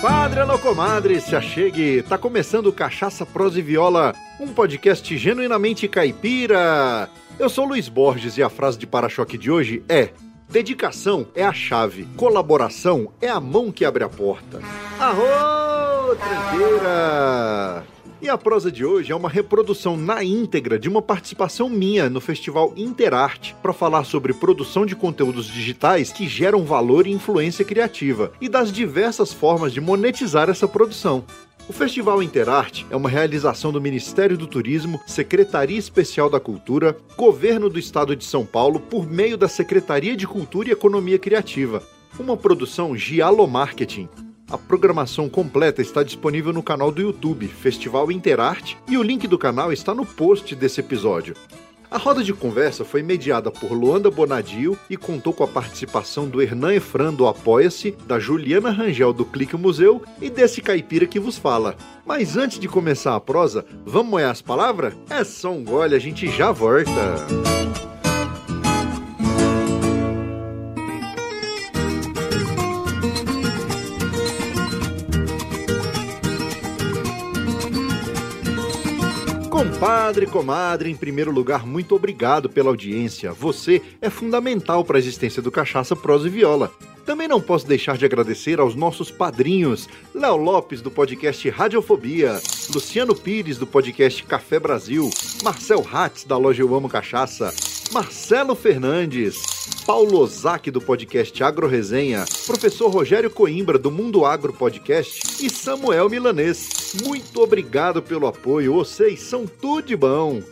Compadre, alô comadre, se achegue. Tá começando Cachaça, Prosa e Viola, um podcast genuinamente caipira. Eu sou Luiz Borges e a frase de para-choque de hoje é: Dedicação é a chave, colaboração é a mão que abre a porta. Arro, tranqueira! E a prosa de hoje é uma reprodução na íntegra de uma participação minha no Festival Interarte para falar sobre produção de conteúdos digitais que geram valor e influência criativa e das diversas formas de monetizar essa produção. O Festival Interarte é uma realização do Ministério do Turismo, Secretaria Especial da Cultura, Governo do Estado de São Paulo por meio da Secretaria de Cultura e Economia Criativa. Uma produção Giallo Marketing, a programação completa está disponível no canal do YouTube Festival Interarte e o link do canal está no post desse episódio. A roda de conversa foi mediada por Luanda Bonadio e contou com a participação do Hernan Efran do Apoia-se, da Juliana Rangel do Clique Museu e desse caipira que vos fala. Mas antes de começar a prosa, vamos moer as palavras? É só um gole, a gente já volta. Compadre, comadre, em primeiro lugar, muito obrigado pela audiência. Você é fundamental para a existência do Cachaça, Prosa e Viola. Também não posso deixar de agradecer aos nossos padrinhos: Léo Lopes, do podcast Radiofobia, Luciano Pires, do podcast Café Brasil, Marcel Hatz, da loja Eu Amo Cachaça, Marcelo Fernandes, Paulo Ozaki, do podcast Agro Resenha, professor Rogério Coimbra, do Mundo Agro Podcast e Samuel Milanês. Muito obrigado pelo apoio, vocês são tudo de bom!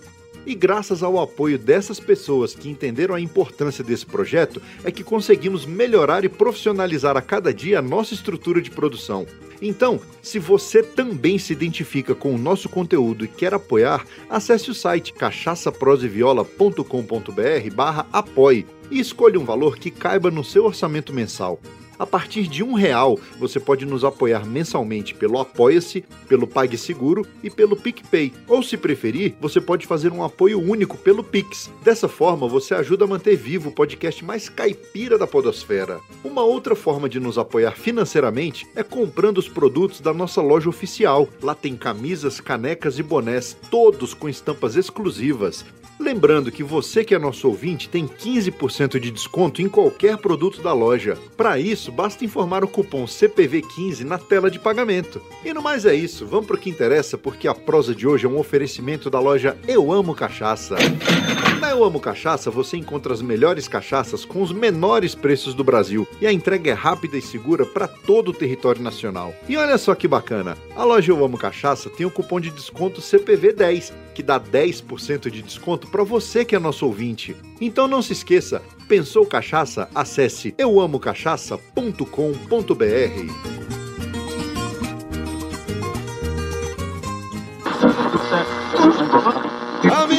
E graças ao apoio dessas pessoas que entenderam a importância desse projeto, é que conseguimos melhorar e profissionalizar a cada dia a nossa estrutura de produção. Então, se você também se identifica com o nosso conteúdo e quer apoiar, acesse o site cachaçaproseviola.com.br barra apoie e escolha um valor que caiba no seu orçamento mensal. A partir de um real, você pode nos apoiar mensalmente pelo Apoia-se, pelo PagSeguro e pelo PicPay. Ou, se preferir, você pode fazer um apoio único pelo Pix. Dessa forma, você ajuda a manter vivo o podcast mais caipira da podosfera. Uma outra forma de nos apoiar financeiramente é comprando os produtos da nossa loja oficial. Lá tem camisas, canecas e bonés, todos com estampas exclusivas. Lembrando que você que é nosso ouvinte tem 15% de desconto em qualquer produto da loja. Para isso, basta informar o cupom CPV15 na tela de pagamento. E no mais é isso, vamos para o que interessa, porque a prosa de hoje é um oferecimento da loja Eu Amo Cachaça. Na Eu Amo Cachaça você encontra as melhores cachaças com os menores preços do Brasil e a entrega é rápida e segura para todo o território nacional. E olha só que bacana, a loja Eu Amo Cachaça tem o cupom de desconto CPV10, que dá 10% de desconto para você que é nosso ouvinte. Então não se esqueça, pensou cachaça? Acesse euamocachaça.com.br.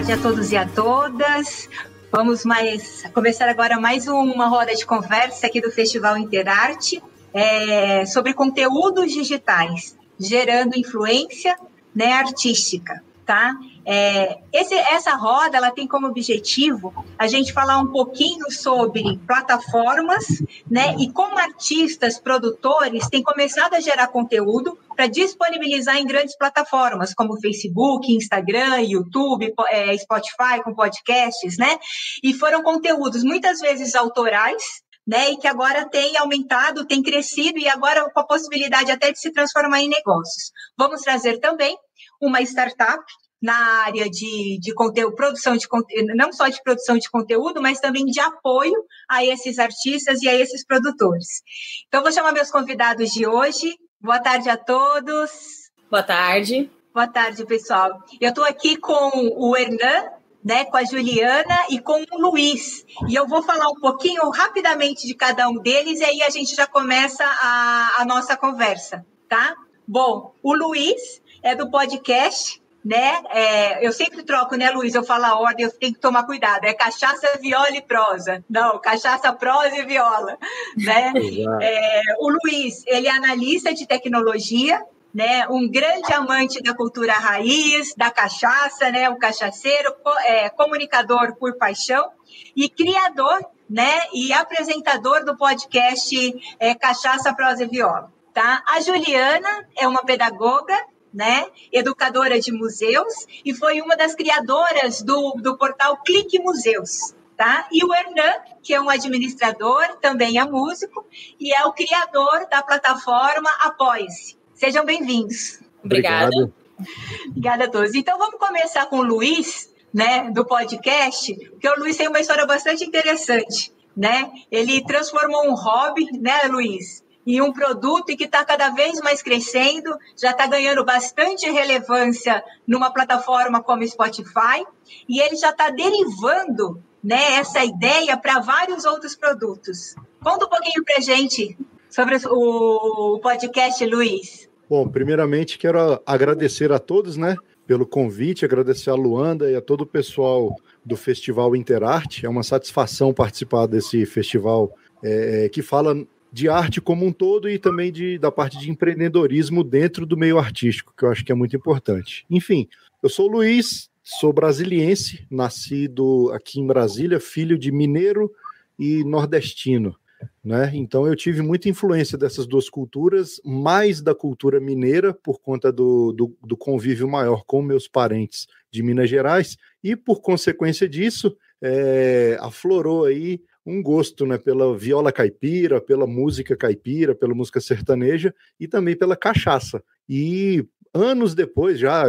Tarde a todos e a todas. Vamos mais começar agora mais uma roda de conversa aqui do Festival Interarte é, sobre conteúdos digitais, gerando influência né, artística, tá? É, esse, essa roda ela tem como objetivo a gente falar um pouquinho sobre plataformas, né? E como artistas, produtores têm começado a gerar conteúdo para disponibilizar em grandes plataformas como Facebook, Instagram, YouTube, é, Spotify com podcasts, né? E foram conteúdos muitas vezes autorais, né, e que agora tem aumentado, tem crescido e agora com a possibilidade até de se transformar em negócios. Vamos trazer também uma startup na área de, de conteúdo, produção de conteúdo, não só de produção de conteúdo, mas também de apoio a esses artistas e a esses produtores. Então, vou chamar meus convidados de hoje. Boa tarde a todos. Boa tarde. Boa tarde, pessoal. Eu estou aqui com o Hernan, né, com a Juliana e com o Luiz. E eu vou falar um pouquinho rapidamente de cada um deles e aí a gente já começa a, a nossa conversa, tá? Bom, o Luiz é do podcast, né? É, eu sempre troco, né, Luiz? Eu falo a ordem, eu tenho que tomar cuidado. É cachaça, viola e prosa. Não, cachaça, prosa e viola, né? É, o Luiz, ele é analista de tecnologia, né, um grande amante da cultura raiz, da cachaça, né, um cachaceiro, é, comunicador por paixão e criador, né, e apresentador do podcast é, Cachaça, Prosa e Viola. Tá? A Juliana é uma pedagoga, né, educadora de museus e foi uma das criadoras do, do portal Clique Museus. Tá? E o Hernan, que é um administrador, também é músico e é o criador da plataforma Apoie-se. Sejam bem-vindos. Obrigada. Obrigada a todos. Então vamos começar com o Luiz, né, do podcast, porque o Luiz tem uma história bastante interessante, né? Ele transformou um hobby, né, Luiz, em um produto e que está cada vez mais crescendo, já está ganhando bastante relevância numa plataforma como Spotify, e ele já está derivando né, essa ideia para vários outros produtos. Conta um pouquinho para gente sobre o podcast, Luiz. Bom, primeiramente quero agradecer a todos, né, pelo convite, agradecer a Luanda e a todo o pessoal do Festival Interarte. É uma satisfação participar desse festival é, é, que fala de arte como um todo e também de, da parte de empreendedorismo dentro do meio artístico, que eu acho que é muito importante. Enfim, eu sou o Luiz, sou brasiliense, nascido aqui em Brasília, filho de mineiro e nordestino. Né? Então eu tive muita influência dessas duas culturas, mais da cultura mineira, por conta do, do, do, convívio maior com meus parentes de Minas Gerais, e por consequência disso, é, aflorou aí um gosto né, pela viola caipira, pela música caipira, pela música sertaneja e também pela cachaça. E anos depois, já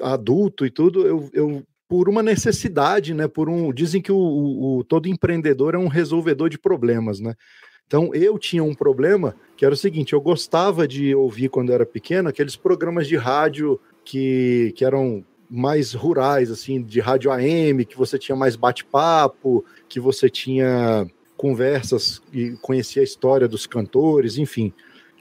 adulto e tudo, eu, eu por uma necessidade, né? Por um dizem que o, o, todo empreendedor é um resolvedor de problemas, né? Então eu tinha um problema que era o seguinte: eu gostava de ouvir quando eu era pequeno aqueles programas de rádio que, que eram mais rurais, assim, de rádio AM, que você tinha mais bate-papo, que você tinha conversas e conhecia a história dos cantores, enfim.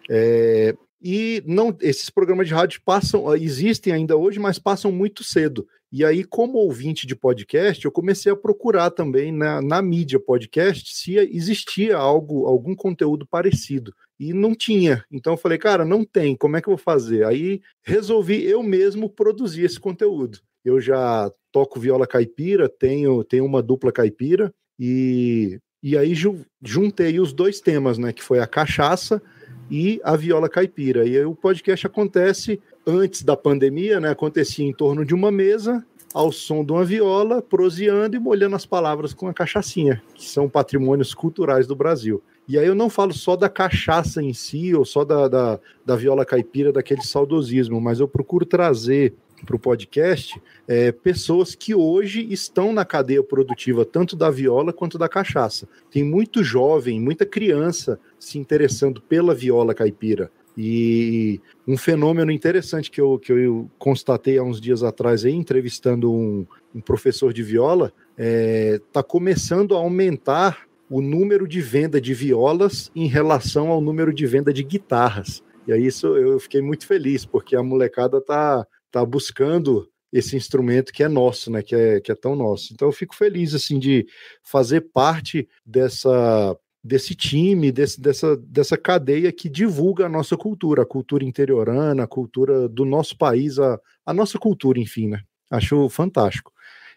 É, e não esses programas de rádio passam, existem ainda hoje, mas passam muito cedo. E aí, como ouvinte de podcast, eu comecei a procurar também na, na mídia podcast se existia algo, algum conteúdo parecido. E não tinha. Então eu falei, cara, não tem, como é que eu vou fazer? Aí resolvi eu mesmo produzir esse conteúdo. Eu já toco viola caipira, tenho, tenho uma dupla caipira, e, e aí ju, juntei os dois temas, né? Que foi a cachaça e a viola caipira. E aí o podcast acontece antes da pandemia, né, acontecia em torno de uma mesa, ao som de uma viola, proseando e molhando as palavras com a cachaçinha, que são patrimônios culturais do Brasil. E aí eu não falo só da cachaça em si, ou só da, da, da viola caipira, daquele saudosismo, mas eu procuro trazer para o podcast é, pessoas que hoje estão na cadeia produtiva, tanto da viola quanto da cachaça. Tem muito jovem, muita criança se interessando pela viola caipira. E um fenômeno interessante que eu, que eu constatei há uns dias atrás, aí, entrevistando um, um professor de viola, está é, tá começando a aumentar o número de venda de violas em relação ao número de venda de guitarras. E aí isso eu fiquei muito feliz, porque a molecada tá, tá buscando esse instrumento que é nosso, né? Que é, que é tão nosso. Então eu fico feliz assim de fazer parte dessa desse time, desse, dessa, dessa cadeia que divulga a nossa cultura, a cultura interiorana, a cultura do nosso país, a, a nossa cultura, enfim, né? Acho fantástico.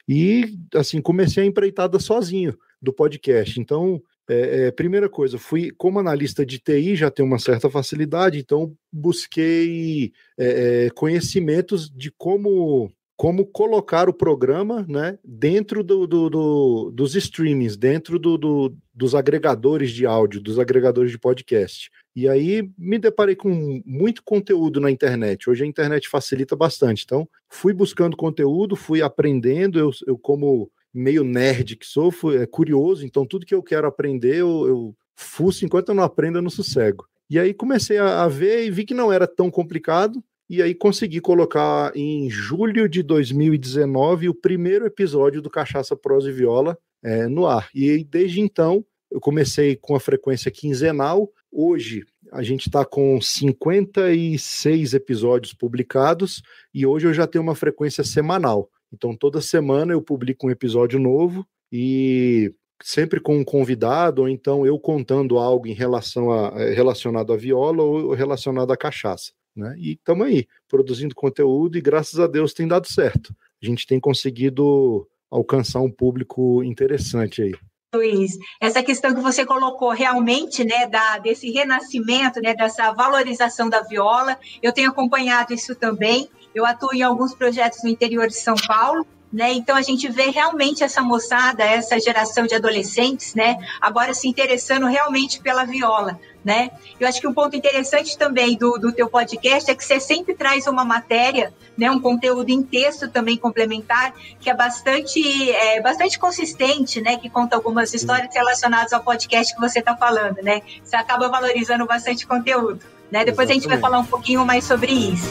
E, assim, comecei a empreitada sozinho do podcast. Então, é, é, primeira coisa, fui como analista de TI, já tenho uma certa facilidade, então busquei é, é conhecimentos de como como colocar o programa né, dentro do, do, do dos streamings, dentro do, dos agregadores de áudio, dos agregadores de podcast. E aí me deparei com muito conteúdo na internet. Hoje a internet facilita bastante. Então, fui buscando conteúdo, fui aprendendo. Eu, eu como meio nerd que sou, fui, é curioso, então tudo que eu quero aprender, eu, eu fuço enquanto eu não aprendo, eu não sossego. E aí comecei a, a ver e vi que não era tão complicado e aí consegui colocar em julho de 2019 o primeiro episódio do Cachaça Prosa e Viola é, no ar. E desde então eu comecei com a frequência quinzenal. Hoje a gente está com 56 episódios publicados e hoje eu já tenho uma frequência semanal. Então toda semana eu publico um episódio novo e sempre com um convidado ou então eu contando algo em relação a, relacionado à viola ou relacionado à cachaça. Né? E estamos aí, produzindo conteúdo e graças a Deus tem dado certo. A gente tem conseguido alcançar um público interessante aí. Luiz, essa questão que você colocou realmente, né, da, desse renascimento, né, dessa valorização da viola, eu tenho acompanhado isso também. Eu atuo em alguns projetos no interior de São Paulo né? Então a gente vê realmente essa moçada, essa geração de adolescentes, né? Agora se interessando realmente pela viola, né? Eu acho que um ponto interessante também do, do teu podcast é que você sempre traz uma matéria, né? Um conteúdo em texto também complementar que é bastante, é, bastante consistente, né? Que conta algumas histórias relacionadas ao podcast que você está falando, né? Você acaba valorizando bastante conteúdo, né? Depois Exatamente. a gente vai falar um pouquinho mais sobre isso.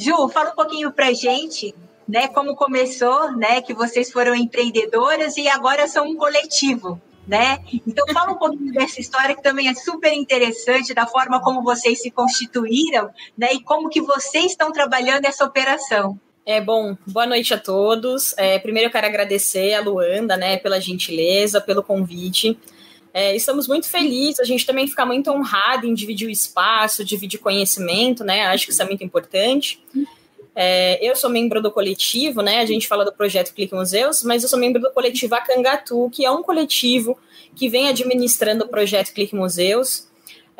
Ju, fala um pouquinho para gente, né, como começou, né, que vocês foram empreendedoras e agora são um coletivo, né? Então fala um pouquinho dessa história que também é super interessante, da forma como vocês se constituíram, né, e como que vocês estão trabalhando essa operação. É bom, boa noite a todos. É, primeiro eu quero agradecer a Luanda, né, pela gentileza, pelo convite. É, estamos muito felizes, a gente também fica muito honrado em dividir o espaço, dividir conhecimento, né? Acho que isso é muito importante. É, eu sou membro do coletivo, né? A gente fala do projeto Clique Museus, mas eu sou membro do coletivo Acangatu, que é um coletivo que vem administrando o projeto Clique Museus.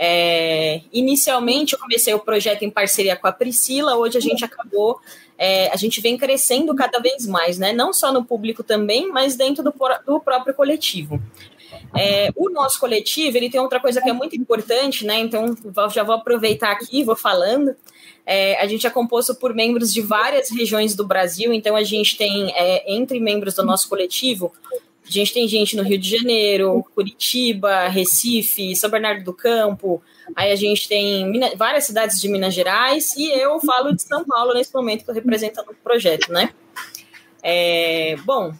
É, inicialmente eu comecei o projeto em parceria com a Priscila, hoje a gente acabou, é, a gente vem crescendo cada vez mais, né? Não só no público também, mas dentro do, do próprio coletivo. É, o nosso coletivo, ele tem outra coisa que é muito importante, né? Então, já vou aproveitar aqui, vou falando. É, a gente é composto por membros de várias regiões do Brasil, então a gente tem, é, entre membros do nosso coletivo, a gente tem gente no Rio de Janeiro, Curitiba, Recife, São Bernardo do Campo, aí a gente tem várias cidades de Minas Gerais, e eu falo de São Paulo nesse momento que eu represento o projeto, né? É, bom,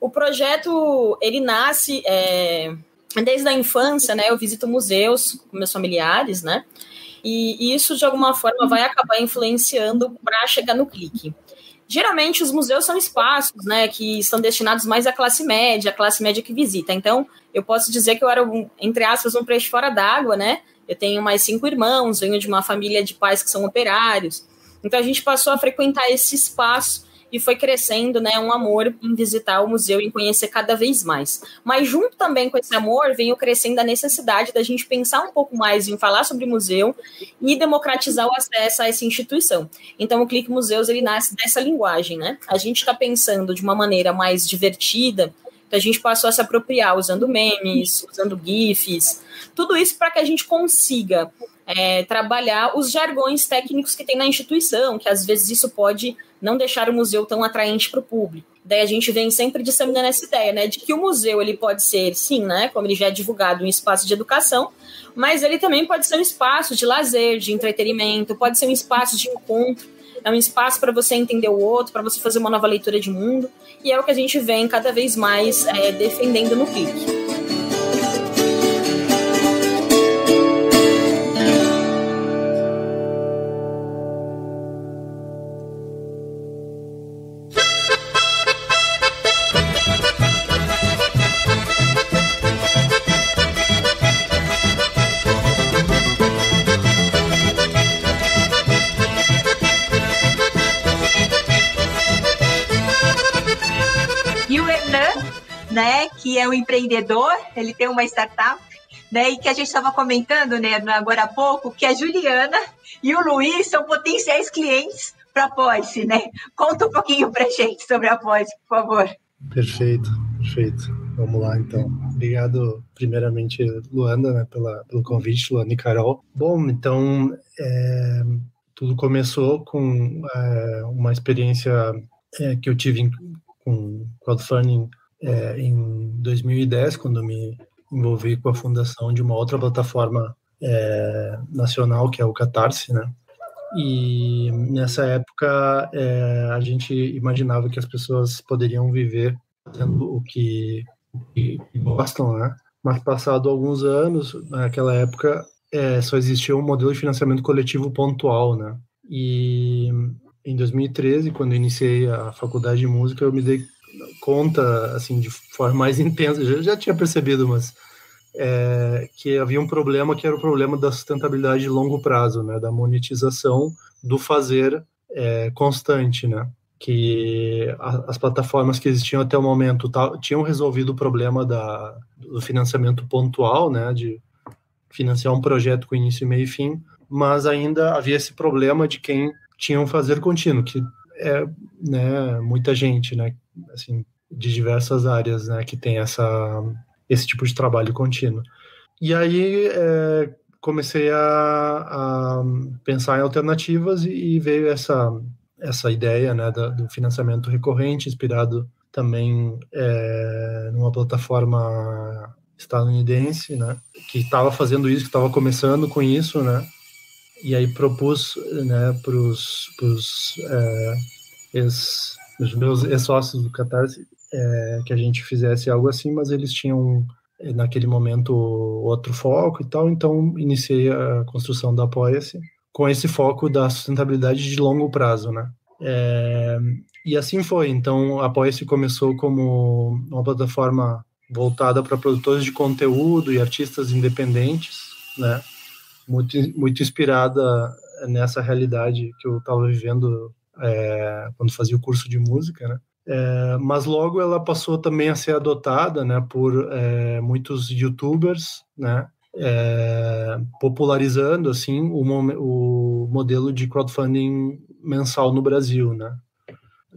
o projeto, ele nasce é, desde a infância, né? Eu visito museus com meus familiares, né? E, isso, de alguma forma, vai acabar influenciando para chegar no clique. Geralmente, os museus são espaços, né, que estão destinados mais à classe média, à classe média que visita. Então, eu posso dizer que eu era, um, entre aspas, um peixe fora d'água, né? Eu tenho mais cinco irmãos, venho de uma família de pais que são operários. Então, a gente passou a frequentar esse espaço e foi crescendo, né, um amor em visitar o museu e conhecer cada vez mais. Mas junto também com esse amor, veio crescendo a necessidade da gente pensar um pouco mais em falar sobre museu e democratizar o acesso a essa instituição. Então o Clique Museus ele nasce dessa linguagem, né? A gente está pensando de uma maneira mais divertida, então a gente passou a se apropriar usando memes, usando GIFs, tudo isso para que a gente consiga é, trabalhar os jargões técnicos que tem na instituição, que às vezes isso pode não deixar o museu tão atraente para o público. Daí a gente vem sempre disseminando essa ideia, né, de que o museu ele pode ser, sim, né, como ele já é divulgado, um espaço de educação, mas ele também pode ser um espaço de lazer, de entretenimento, pode ser um espaço de encontro, é um espaço para você entender o outro, para você fazer uma nova leitura de mundo, e é o que a gente vem cada vez mais é, defendendo no clique. Empreendedor, ele tem uma startup, né? E que a gente estava comentando, né, agora há pouco, que a Juliana e o Luiz são potenciais clientes para a Poise, né? Conta um pouquinho para gente sobre a Poise, por favor. Perfeito, perfeito. Vamos lá, então. Obrigado, primeiramente, Luanda, né, pela, pelo convite, Luanda e Carol. Bom, então, é, tudo começou com é, uma experiência é, que eu tive em, com crowdfunding é, em 2010, quando me envolvi com a fundação de uma outra plataforma é, nacional, que é o Catarse, né? E nessa época é, a gente imaginava que as pessoas poderiam viver fazendo o que, que gostam, né? Mas passado alguns anos, naquela época é, só existia um modelo de financiamento coletivo pontual, né? E em 2013, quando iniciei a faculdade de música, eu me dei conta, assim, de forma mais intensa, já, já tinha percebido, mas é, que havia um problema que era o problema da sustentabilidade de longo prazo, né, da monetização do fazer é, constante, né, que a, as plataformas que existiam até o momento tinham resolvido o problema da, do financiamento pontual, né, de financiar um projeto com início, meio e fim, mas ainda havia esse problema de quem tinha um fazer contínuo, que é né, muita gente, né, assim, de diversas áreas, né, que tem essa esse tipo de trabalho contínuo. E aí é, comecei a, a, pensar em alternativas e, e, veio essa essa ideia né, do financiamento recorrente, inspirado também é, numa plataforma estadunidense, né, que estava fazendo isso, que estava começando com isso, né, e aí propus né, para os é, os meus ex-sócios do Catarse é, que a gente fizesse algo assim, mas eles tinham naquele momento outro foco e tal, então iniciei a construção da Apoia-se com esse foco da sustentabilidade de longo prazo, né? É, e assim foi. Então, a Apoia-se começou como uma plataforma voltada para produtores de conteúdo e artistas independentes, né? Muito, muito inspirada nessa realidade que eu estava vivendo é, quando fazia o curso de música, né? É, mas logo ela passou também a ser adotada né, por é, muitos youtubers, né, é, popularizando assim o, o, modelo de crowdfunding mensal no Brasil. Né.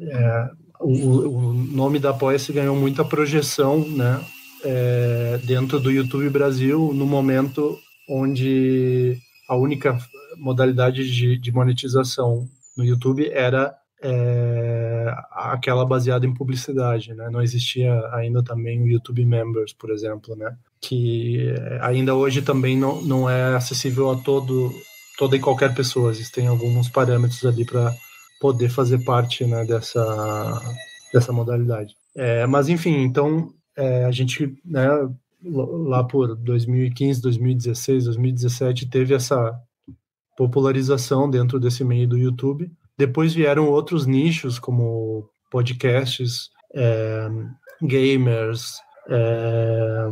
É, o, o, nome da Apoia-se ganhou muita projeção né, é, dentro do YouTube Brasil no momento onde a única modalidade de, de monetização no YouTube era é, aquela baseada em publicidade, né? Não existia ainda também o YouTube Members, por exemplo, né? Que é, ainda hoje também não, não é acessível a todo toda e qualquer pessoa. Existem alguns parâmetros ali para poder fazer parte né, dessa dessa modalidade. É, mas enfim, então é, a gente, né? Lá por 2015, 2016, 2017 teve essa popularização dentro desse meio do YouTube depois vieram outros nichos, como podcasts, é, gamers, é,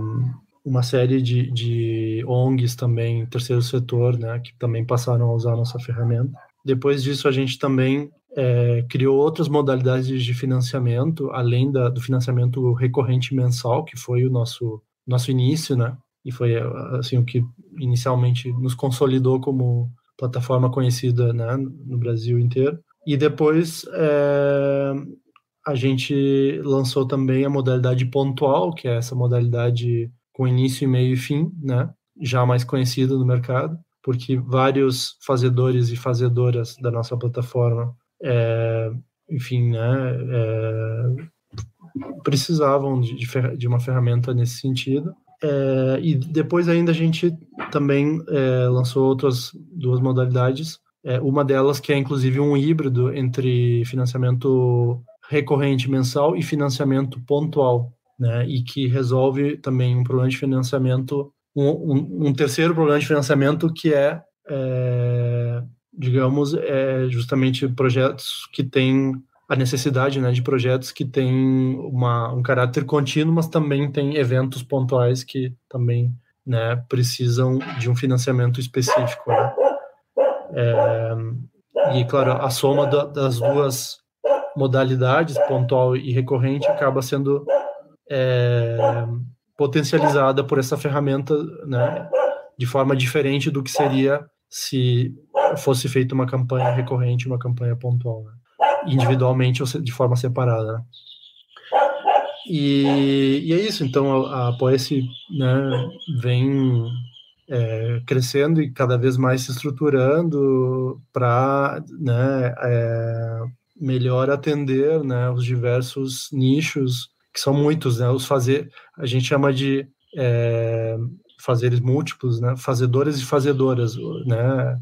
uma série de, de ONGs também, terceiro setor, né, que também passaram a usar a nossa ferramenta. Depois disso, a gente também é, criou outras modalidades de financiamento, além da, do financiamento recorrente mensal, que foi o nosso, nosso início, né? E foi assim o que inicialmente nos consolidou como plataforma conhecida né, no Brasil inteiro. E depois é, a gente lançou também a modalidade pontual, que é essa modalidade com início, meio e fim, né, já mais conhecida no mercado, porque vários fazedores e fazedoras da nossa plataforma, é, enfim, né, é, precisavam de, de, uma ferramenta nesse sentido. É, e depois ainda a gente também é, lançou outras duas modalidades. É, uma delas que é inclusive um híbrido entre financiamento recorrente mensal e financiamento pontual, né? E que resolve também um problema de financiamento, um, um, um terceiro problema de financiamento que é, é digamos, é justamente projetos que têm a necessidade né, de projetos que têm uma, um caráter contínuo, mas também tem eventos pontuais que também né, precisam de um financiamento específico. Né? É, e, claro, a soma da, das duas modalidades, pontual e recorrente, acaba sendo é, potencializada por essa ferramenta, né, de forma diferente do que seria se fosse feita uma campanha recorrente, uma campanha pontual, né? Individualmente ou de forma separada. Né? E, e, é isso, então a, a Apoia-se né, vem é, crescendo e cada vez mais se estruturando para né, é, melhor atender né, os diversos nichos, que são muitos, né, os fazer, a gente chama de é, fazeres múltiplos, né, fazedores e fazedoras, né,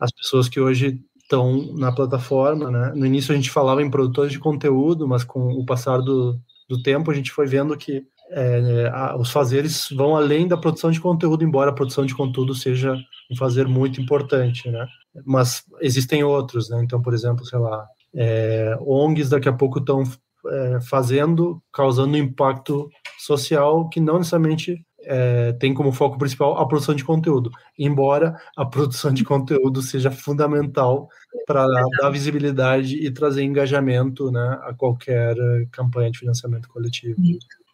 as pessoas que hoje estão na plataforma, né, no início a gente falava em produtores de conteúdo, mas com o passar do, do tempo a gente foi vendo que é, a, os fazeres vão além da produção de conteúdo, embora a produção de conteúdo seja um fazer muito importante, né? Mas existem outros, né? Então, por exemplo, sei lá, é, ONGs daqui a pouco estão é, fazendo, causando impacto social que não necessariamente é, tem como foco principal a produção de conteúdo, embora a produção de conteúdo seja fundamental para dar visibilidade e trazer engajamento né, a qualquer campanha de financiamento coletivo.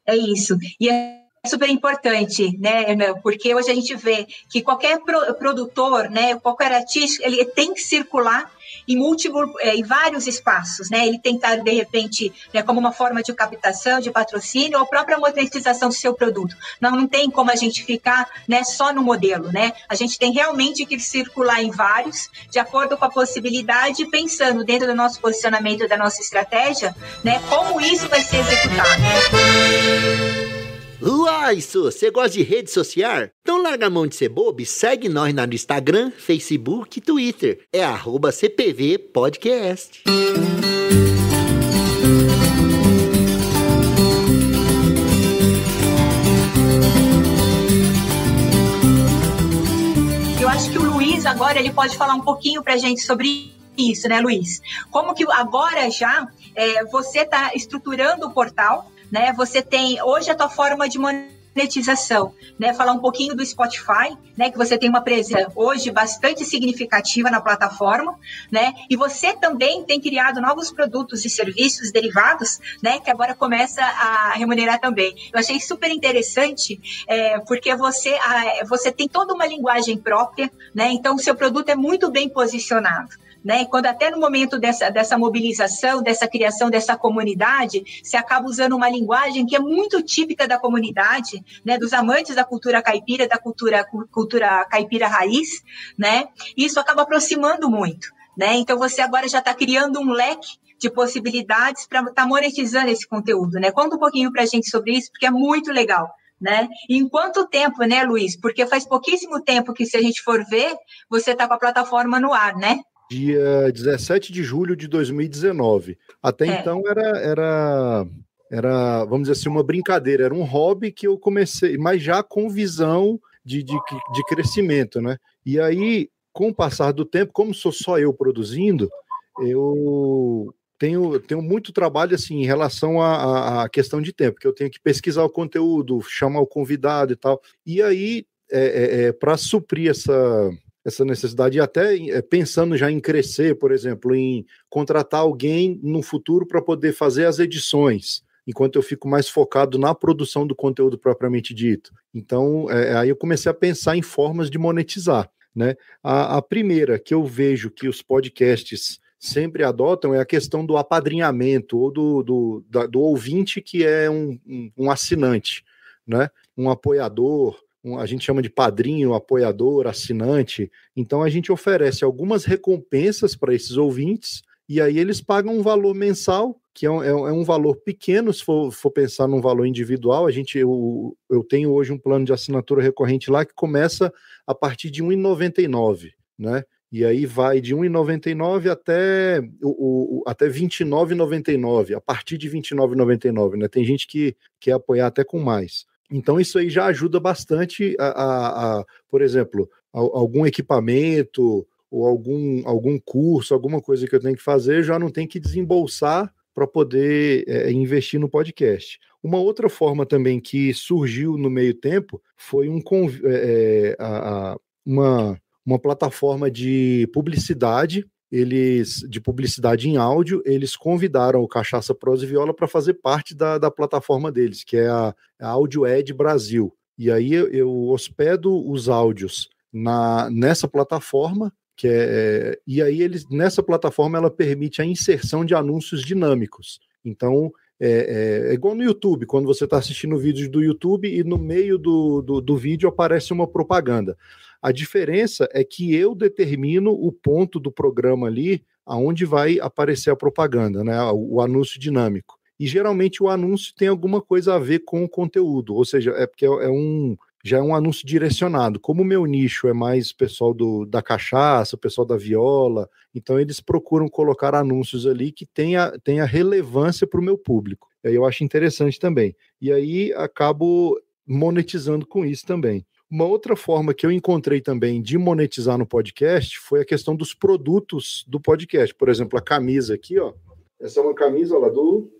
É isso. E é super importante, né, porque hoje a gente vê que qualquer produtor, né, qualquer artista, ele tem que circular em múltiplos, é, em vários espaços, né? Ele tentar de repente, né, como uma forma de captação, de patrocínio ou própria monetização do seu produto. Não, não tem como a gente ficar, né, só no modelo, né? A gente tem realmente que circular em vários, de acordo com a possibilidade, pensando dentro do nosso posicionamento, da nossa estratégia, né, como isso vai ser executado. Uai, isso, você gosta de rede social? Então larga a mão de ser bobo e segue nós no Instagram, Facebook e Twitter. É arroba CPV Podcast. Eu acho que o Luiz agora ele pode falar um pouquinho pra gente sobre isso, né, Luiz? Como que agora já é, você está estruturando o portal né? Você tem hoje a tua forma de monetização, né? Falar um pouquinho do Spotify, né? Que você tem uma presença hoje bastante significativa na plataforma, né? E você também tem criado novos produtos e serviços derivados, né? Que agora começa a remunerar também. Eu achei super interessante, é, porque você, a, você tem toda uma linguagem própria, né? Então o seu produto é muito bem posicionado né? Quando até no momento dessa, dessa mobilização, dessa criação dessa comunidade, se acaba usando uma linguagem que é muito típica da comunidade, né? Dos amantes da cultura caipira, da cultura, cultura caipira raiz, né? Isso acaba aproximando muito, né? Então você agora já está criando um leque de possibilidades para estar tá monetizando esse conteúdo, né? Conta um pouquinho para a gente sobre isso, porque é muito legal. Né? Em quanto tempo, né, Luiz? Porque faz pouquíssimo tempo que, se a gente for ver, você está com a plataforma no ar, né? Dia 17 de julho de 2019. Até é. então era, era, era, vamos dizer assim, uma brincadeira, era um hobby que eu comecei, mas já com visão de, de, de crescimento, né? E aí, com o passar do tempo, como sou só eu produzindo, eu tenho, tenho muito trabalho assim em relação à, questão de tempo, que eu tenho que pesquisar o conteúdo, chamar o convidado e tal. E aí, é, é, é para suprir essa, essa necessidade, e até eh, pensando já em crescer, por exemplo, em contratar alguém no futuro para poder fazer as edições, enquanto eu fico mais focado na produção do conteúdo propriamente dito. Então, é, aí eu comecei a pensar em formas de monetizar. Né? A, a primeira que eu vejo que os podcasts sempre adotam é a questão do apadrinhamento ou do, do, da, do ouvinte que é um, um, um assinante, né? um apoiador, um, a gente chama de padrinho, apoiador, assinante. Então a gente oferece algumas recompensas para esses ouvintes e aí eles pagam um valor mensal, que é um, é um é valor pequeno, se for, for, pensar num valor individual. A gente, eu, eu tenho hoje um plano de assinatura recorrente lá que começa a partir de R$ 1,99, né? E aí vai de R$ 1,99 até o, o até R$ 29,99, a partir de R$ 29,99, né? Tem gente que quer apoiar até com mais. Então, isso aí já ajuda bastante a, a, a por exemplo, a, algum equipamento ou algum, algum curso, alguma coisa que eu tenho que fazer, já não tem que desembolsar para poder é, investir no podcast. Uma outra forma também que surgiu no meio tempo foi um, é, a, uma, uma plataforma de publicidade eles de publicidade em áudio, eles convidaram o Cachaça Prosa e Viola para fazer parte da, da plataforma deles, que é a, a Audio Ed Brasil. E aí eu, eu hospedo os áudios na, nessa plataforma, que é, é, e aí eles nessa plataforma ela permite a inserção de anúncios dinâmicos. Então é, é, é igual no YouTube, quando você está assistindo vídeos do YouTube e no meio do, do, do vídeo aparece uma propaganda. A diferença é que eu determino o ponto do programa ali aonde vai aparecer a propaganda, né? O, anúncio dinâmico. E geralmente o anúncio tem alguma coisa a ver com o conteúdo, ou seja, é porque é, é um já é um anúncio direcionado. Como o meu nicho é mais pessoal do, da cachaça, o pessoal da viola, então eles procuram colocar anúncios ali que tenha, tenha relevância para o meu público. Eu acho interessante também. E aí acabo monetizando com isso também. Uma outra forma que eu encontrei também de monetizar no podcast foi a questão dos produtos do podcast. Por exemplo, a camisa aqui, ó. Essa é uma camisa lá do.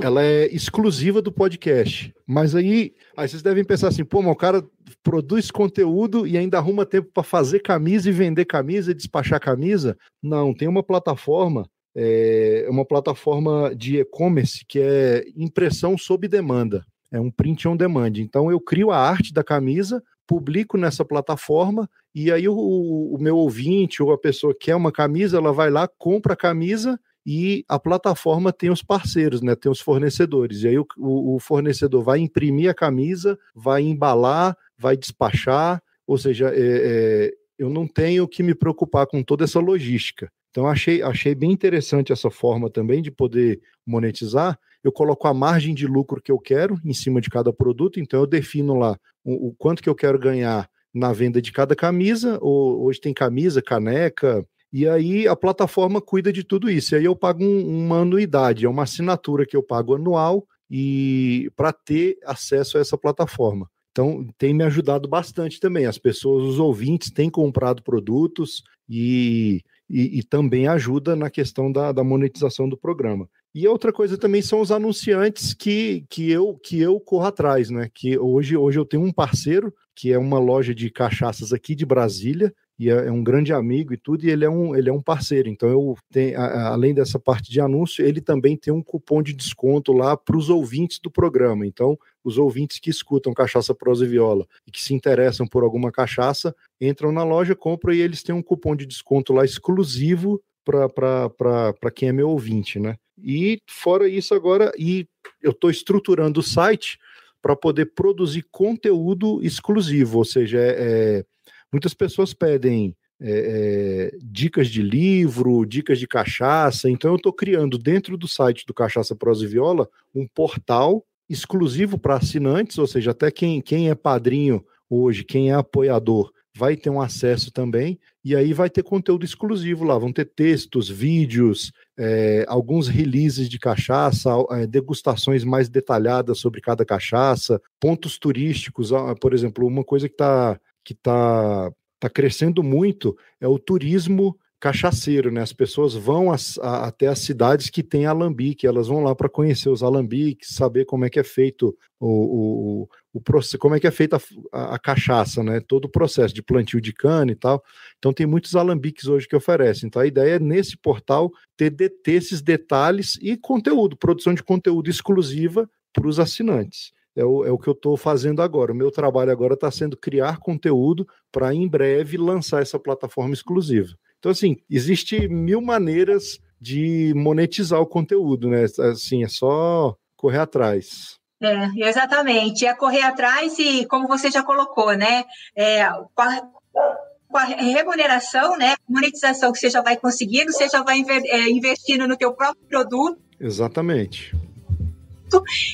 Ela é exclusiva do podcast. Mas aí, aí vocês devem pensar assim, pô, mas o cara produz conteúdo e ainda arruma tempo para fazer camisa e vender camisa e despachar camisa? Não, tem uma plataforma é uma plataforma de e-commerce que é impressão sob demanda é um print on demand. Então eu crio a arte da camisa, publico nessa plataforma e aí o, o meu ouvinte ou a pessoa que quer uma camisa, ela vai lá, compra a camisa e a plataforma tem os parceiros, né? Tem os fornecedores. E aí o, o, fornecedor vai imprimir a camisa, vai embalar, vai despachar, ou seja, é, é, eu não tenho que me preocupar com toda essa logística. Então achei, achei bem interessante essa forma também de poder monetizar eu coloco a margem de lucro que eu quero em cima de cada produto, então eu defino lá o, o quanto que eu quero ganhar na venda de cada camisa, ou, hoje tem camisa, caneca, e aí a plataforma cuida de tudo isso. E aí eu pago um, uma anuidade, é uma assinatura que eu pago anual e para ter acesso a essa plataforma. Então tem me ajudado bastante também. As pessoas, os ouvintes, têm comprado produtos e, e, e também ajuda na questão da, da monetização do programa. E outra coisa também são os anunciantes que, que, eu, que eu corro atrás, né? Que hoje, hoje eu tenho um parceiro que é uma loja de cachaças aqui de Brasília, e é, é, um grande amigo e tudo, e ele é um, ele é um parceiro. Então, eu tenho, a, além dessa parte de anúncio, ele também tem um cupom de desconto lá para os ouvintes do programa. Então, os ouvintes que escutam Cachaça Prosa e Viola e que se interessam por alguma cachaça, entram na loja, compram e eles têm um cupom de desconto lá exclusivo para quem é meu ouvinte, né? E fora isso agora, e eu estou estruturando o site para poder produzir conteúdo exclusivo, ou seja, é, é, muitas pessoas pedem é, é dicas de livro, dicas de cachaça, então eu estou criando dentro do site do Cachaça Prosa e Viola um portal exclusivo para assinantes, ou seja, até quem, quem é padrinho hoje, quem é apoiador, vai ter um acesso também, e aí vai ter conteúdo exclusivo lá, vão ter textos, vídeos, é, alguns releases de cachaça, é, degustações mais detalhadas sobre cada cachaça, pontos turísticos, por exemplo, uma coisa que está que tá, tá crescendo muito é o turismo cachaceiro, né? As pessoas vão a, até as cidades que têm alambique, elas vão lá para conhecer os alambiques, saber como é que é feito o, o, processo, como é que é feita a, a, cachaça, né? Todo o processo de plantio de cana e tal. Então tem muitos alambiques hoje que oferecem. Então a ideia é nesse portal ter, ter esses detalhes e conteúdo, produção de conteúdo exclusiva para os assinantes. É o, é o que eu estou fazendo agora. O meu trabalho agora está sendo criar conteúdo para em breve lançar essa plataforma exclusiva. Então, assim, existe mil maneiras de monetizar o conteúdo, né? Assim, é só correr atrás. É, exatamente. É correr atrás e, como você já colocou, né? É, com a, com a remuneração, né? Monetização que você já vai conseguindo, você já vai é, investindo no teu próprio produto. Exatamente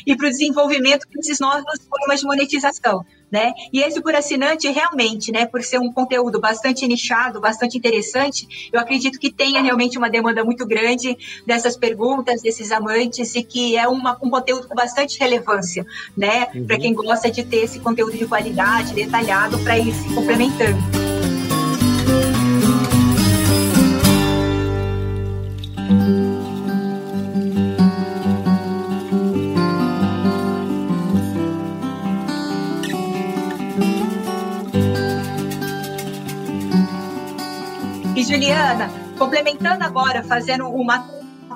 e para o desenvolvimento desses novas formas de monetização. Né? E esse por assinante, realmente, né, por ser um conteúdo bastante nichado, bastante interessante, eu acredito que tenha realmente uma demanda muito grande dessas perguntas, desses amantes, e que é uma, um conteúdo com bastante relevância, né, uhum. para quem gosta de ter esse conteúdo de qualidade, detalhado, para ir se complementando. Juliana, complementando agora, fazendo uma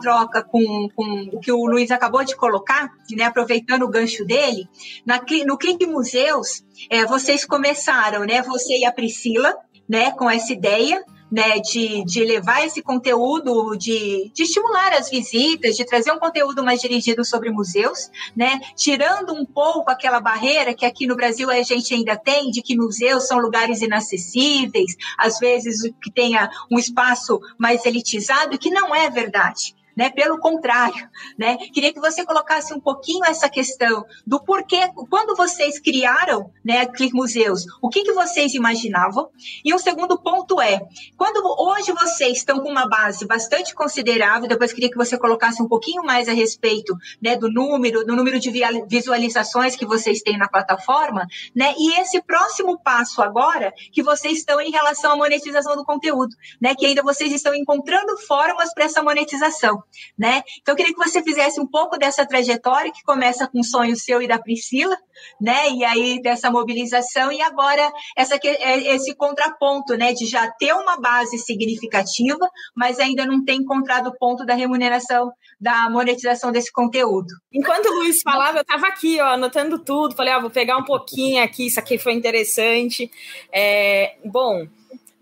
troca com, com o que o Luiz acabou de colocar, né, aproveitando o gancho dele, na, no Clique Museus, é, vocês começaram, né, você e a Priscila, né, com essa ideia né, de, de levar esse conteúdo, de, de estimular as visitas, de trazer um conteúdo mais dirigido sobre museus, né, tirando um pouco aquela barreira que aqui no Brasil a gente ainda tem, de que museus são lugares inacessíveis, às vezes que tenha um espaço mais elitizado, que não é verdade né? Pelo contrário, né? Queria que você colocasse um pouquinho essa questão do porquê, quando vocês criaram, né, Click Museus, o que, que vocês imaginavam? E um segundo ponto é, quando hoje vocês estão com uma base bastante considerável, depois queria que você colocasse um pouquinho mais a respeito, né, do número, do número de visualizações que vocês têm na plataforma, né? E esse próximo passo agora que vocês estão em relação à monetização do conteúdo, né? Que ainda vocês estão encontrando formas para essa monetização né? Então, eu queria que você fizesse um pouco dessa trajetória que começa com o sonho seu e da Priscila, né? E aí dessa mobilização e agora essa, é, esse contraponto, né? De já ter uma base significativa, mas ainda não ter encontrado o ponto da remuneração, da monetização desse conteúdo. Enquanto o Luiz falava, eu estava aqui, ó, anotando tudo. Falei, ó, vou pegar um pouquinho aqui, isso aqui foi interessante. É, bom.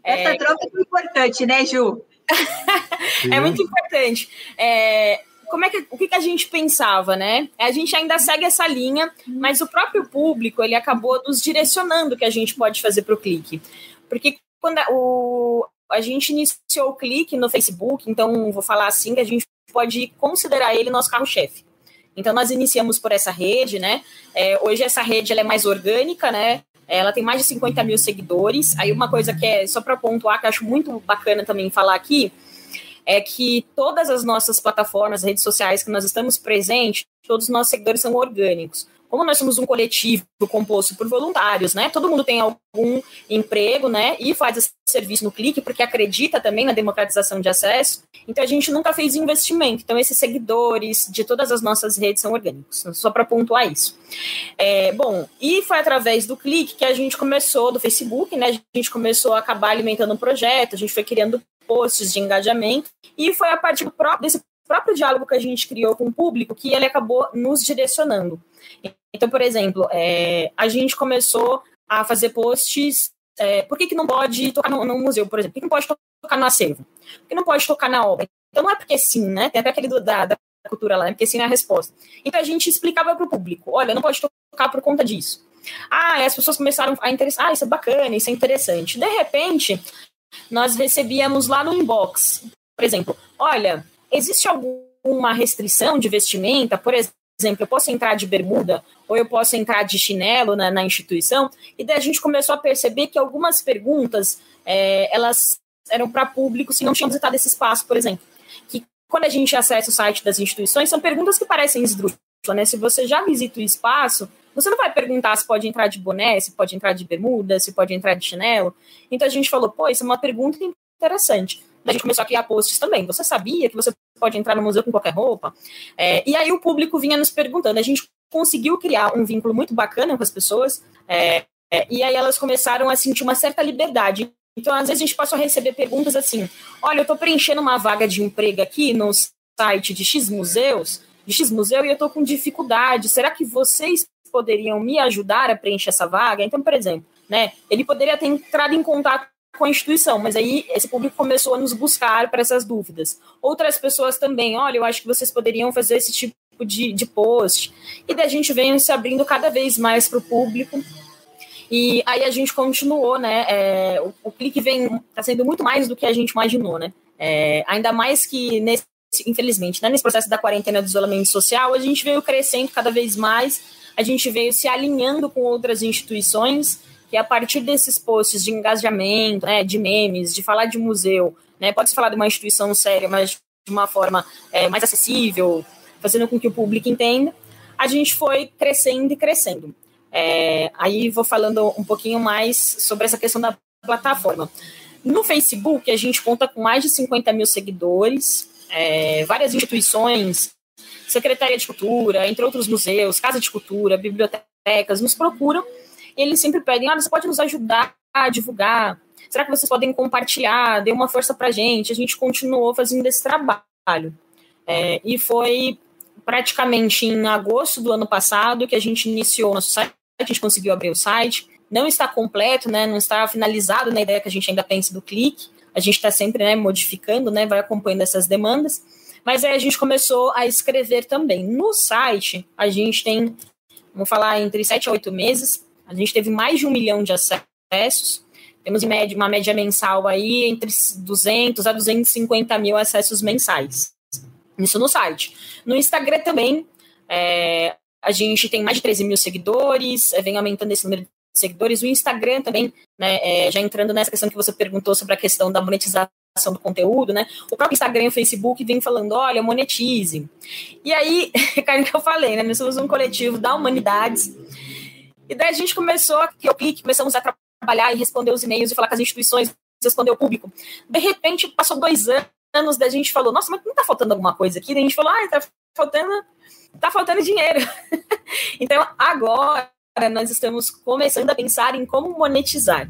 Essa é... troca é importante, né, Ju? É muito importante. É, como é que, o que, que a gente pensava, né? A gente ainda segue essa linha, mas o próprio público ele acabou nos direcionando o que a gente pode fazer para o clique. Porque quando a, o, a gente iniciou o clique no Facebook, então vou falar assim que a gente pode considerar ele nosso carro-chefe. Então nós iniciamos por essa rede, né? É, hoje essa rede ela é mais orgânica, né? Ela tem mais de 50 mil seguidores. Aí uma coisa que é só para pontuar, que eu acho muito bacana também falar aqui, é que todas as nossas plataformas, redes sociais que nós estamos presentes, todos os nossos seguidores são orgânicos como nós somos um coletivo composto por voluntários, né? Todo mundo tem algum emprego, né? E faz esse serviço no clique porque acredita também na democratização de acesso. Então a gente nunca fez investimento. Então esses seguidores de todas as nossas redes são orgânicos. Só para pontuar isso. É, bom, e foi através do clique que a gente começou do Facebook, né? A gente começou a acabar alimentando um projeto. A gente foi criando posts de engajamento e foi a partir desse próprio diálogo que a gente criou com o público que ele acabou nos direcionando. Então, por exemplo, é, a gente começou a fazer posts. É, por que, que não pode tocar no, no, museu, por exemplo? Por que não pode tocar no acervo? Por que não pode tocar na obra? Então, não é porque sim, né? Tem até aquele do, da, da cultura lá, é porque sim é a resposta. Então, a gente explicava para o público: olha, não pode tocar por conta disso. Ah, as pessoas começaram a interessar. Ah, isso é bacana, isso é interessante. De repente, nós recebíamos lá no inbox, por exemplo, olha, existe alguma restrição de vestimenta? Por exemplo, exemplo, eu posso entrar de bermuda ou eu posso entrar de chinelo na, na instituição, e daí a gente começou a perceber que algumas perguntas é, elas eram para público se não tinham visitado esse espaço, por exemplo. Que quando a gente acessa o site das instituições, são perguntas que parecem esdrúxulas, né? Se você já visita o espaço, você não vai perguntar se pode entrar de boné, se pode entrar de bermuda, se pode entrar de chinelo. Então a gente falou, pô, isso é uma pergunta interessante. A gente começou a criar posts também. Você sabia que você pode entrar no museu com qualquer roupa? É, e aí o público vinha nos perguntando. A gente conseguiu criar um vínculo muito bacana com as pessoas, é, é, e aí elas começaram a sentir uma certa liberdade. Então, às vezes, a gente passou a receber perguntas assim: olha, eu estou preenchendo uma vaga de emprego aqui no site de X museus, de X museu, e eu estou com dificuldade. Será que vocês poderiam me ajudar a preencher essa vaga? Então, por exemplo, né, ele poderia ter entrado em contato com a instituição, mas aí esse público começou a nos buscar para essas dúvidas. Outras pessoas também, olha, eu acho que vocês poderiam fazer esse tipo de, de post. E daí a gente vem se abrindo cada vez mais para o público. E aí a gente continuou, né? É, o, o, clique vem está sendo muito mais do que a gente imaginou, né? É, ainda mais que nesse, infelizmente, né, nesse processo da quarentena do isolamento social, a gente veio crescendo cada vez mais, a gente veio se alinhando com outras instituições que a partir desses posts de engajamento, né, de memes, de falar de museu, né, pode-se falar de uma instituição séria, mas de uma forma é, mais acessível, fazendo com que o público entenda, a gente foi crescendo e crescendo. É, aí vou falando um pouquinho mais sobre essa questão da plataforma. No Facebook, a gente conta com mais de 50 mil seguidores, é, várias instituições, Secretaria de Cultura, entre outros museus, Casa de Cultura, bibliotecas, nos procuram eles sempre pedem, ah, você pode nos ajudar a divulgar. será que vocês podem compartilhar? Dê uma força para a gente. A gente continuou fazendo esse trabalho. É, e foi praticamente em agosto do ano passado que a gente iniciou nosso site, a gente conseguiu abrir o site. Não está completo, né, não está finalizado na ideia que a gente ainda pensa do clique. A gente está sempre né, modificando, né, vai acompanhando essas demandas. Mas aí a gente começou a escrever também. No site, a gente tem, vamos falar, entre 7 a 8 meses, a gente teve mais de um milhão de acessos. Temos média, uma média mensal aí entre 200 a 250 mil acessos mensais. Isso no site. No Instagram também, é, a gente tem mais de 13 mil seguidores, é, vem aumentando esse número de seguidores. O Instagram também, né, é, já entrando nessa questão que você perguntou sobre a questão da monetização do conteúdo, né? O próprio Instagram e o Facebook vem falando, olha, monetize. E aí, cara, que eu falei, né? Nós somos um coletivo da humanidades. E daí a gente começou, eu clique, começamos a trabalhar e responder os e-mails e falar com as instituições, responder o público. De repente, passou dois anos anos da gente falou, nossa, mas não tá faltando alguma coisa aqui? Daí a gente falou, ah, tá faltando, tá faltando dinheiro. então, agora nós estamos começando a pensar em como monetizar.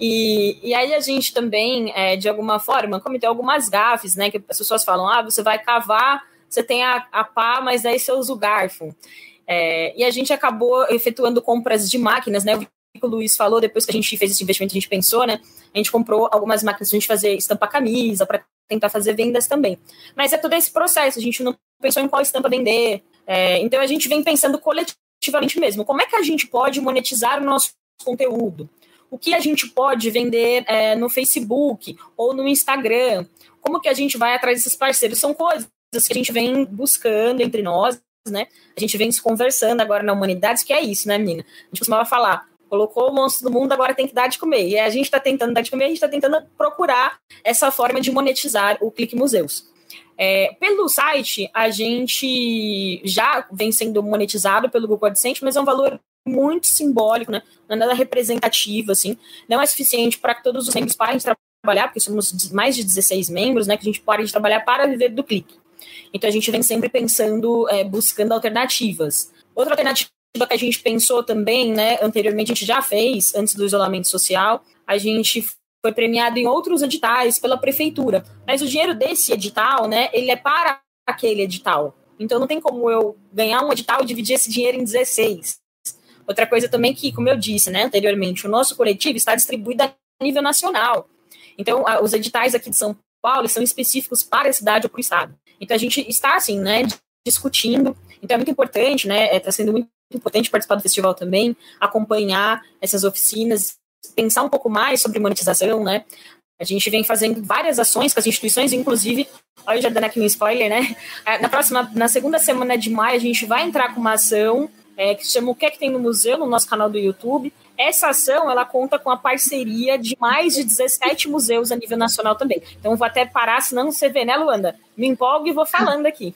E, e aí a gente também, é, de alguma forma, cometeu algumas gafes, né? Que as pessoas falam, ah, você vai cavar, você tem a, a pá, mas aí você usa o garfo. É, e a gente acabou efetuando compras de máquinas, né? O Luiz falou, depois que a gente fez esse investimento, a gente pensou, né? A gente comprou algumas máquinas para a gente fazer estampar camisa, para tentar fazer vendas também. Mas é todo esse processo, a gente não pensou em qual estampa vender. É, então a gente vem pensando coletivamente mesmo. Como é que a gente pode monetizar o nosso conteúdo? O que a gente pode vender é, no Facebook ou no Instagram? Como que a gente vai atrás desses parceiros? São coisas que a gente vem buscando entre nós, né? A gente vem se conversando agora na humanidade, que é isso, né, menina? A gente costumava falar, colocou o monstro do mundo, agora tem que dar de comer. E a gente está tentando dar de comer, a gente está tentando procurar essa forma de monetizar o Clique Museus. É, pelo site, a gente já vem sendo monetizado pelo Google AdSense, mas é um valor muito simbólico, né? Não é nada representativo, assim. Não é suficiente para que todos os membros parem de trabalhar, porque somos mais de 16 membros, né? Que a gente pare de trabalhar para viver do clique. Então a gente vem sempre pensando, é, buscando alternativas. Outra alternativa que a gente pensou também, né, anteriormente a gente já fez, antes do isolamento social, a gente foi premiado em outros editais pela prefeitura. Mas o dinheiro desse edital, né, ele é para aquele edital. Então não tem como eu ganhar um edital e dividir esse dinheiro em 16. Outra coisa também que, como eu disse, né, anteriormente, o nosso coletivo está distribuído a nível nacional. Então, os editais aqui de São Paulo são específicos para a cidade ou para o estado. Então a gente está assim, né, discutindo. Então é muito importante, né, está sendo muito importante participar do festival também, acompanhar essas oficinas, pensar um pouco mais sobre monetização, né? A gente vem fazendo várias ações com as instituições, inclusive, olha, já dando aqui um spoiler, né? É, na próxima, na segunda semana de maio, a gente vai entrar com uma ação é, que se chama O que é que tem no museu, no nosso canal do YouTube. Essa ação, ela conta com a parceria de mais de 17 museus a nível nacional também. Então, vou até parar, senão você vê, né, Luanda? Me empolgo e vou falando aqui.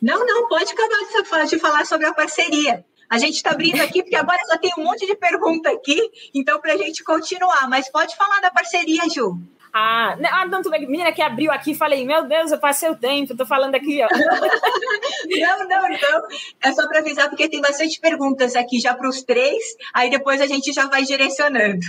Não, não, pode acabar de falar sobre a parceria. A gente está abrindo aqui, porque agora só tem um monte de pergunta aqui, então para a gente continuar. Mas pode falar da parceria, Ju. Ah, ah não, tudo bem. Menina que abriu aqui, falei, meu Deus, eu passei o tempo, tô falando aqui, ó. não, não, não. É só para avisar, porque tem bastante perguntas aqui já para os três, aí depois a gente já vai direcionando.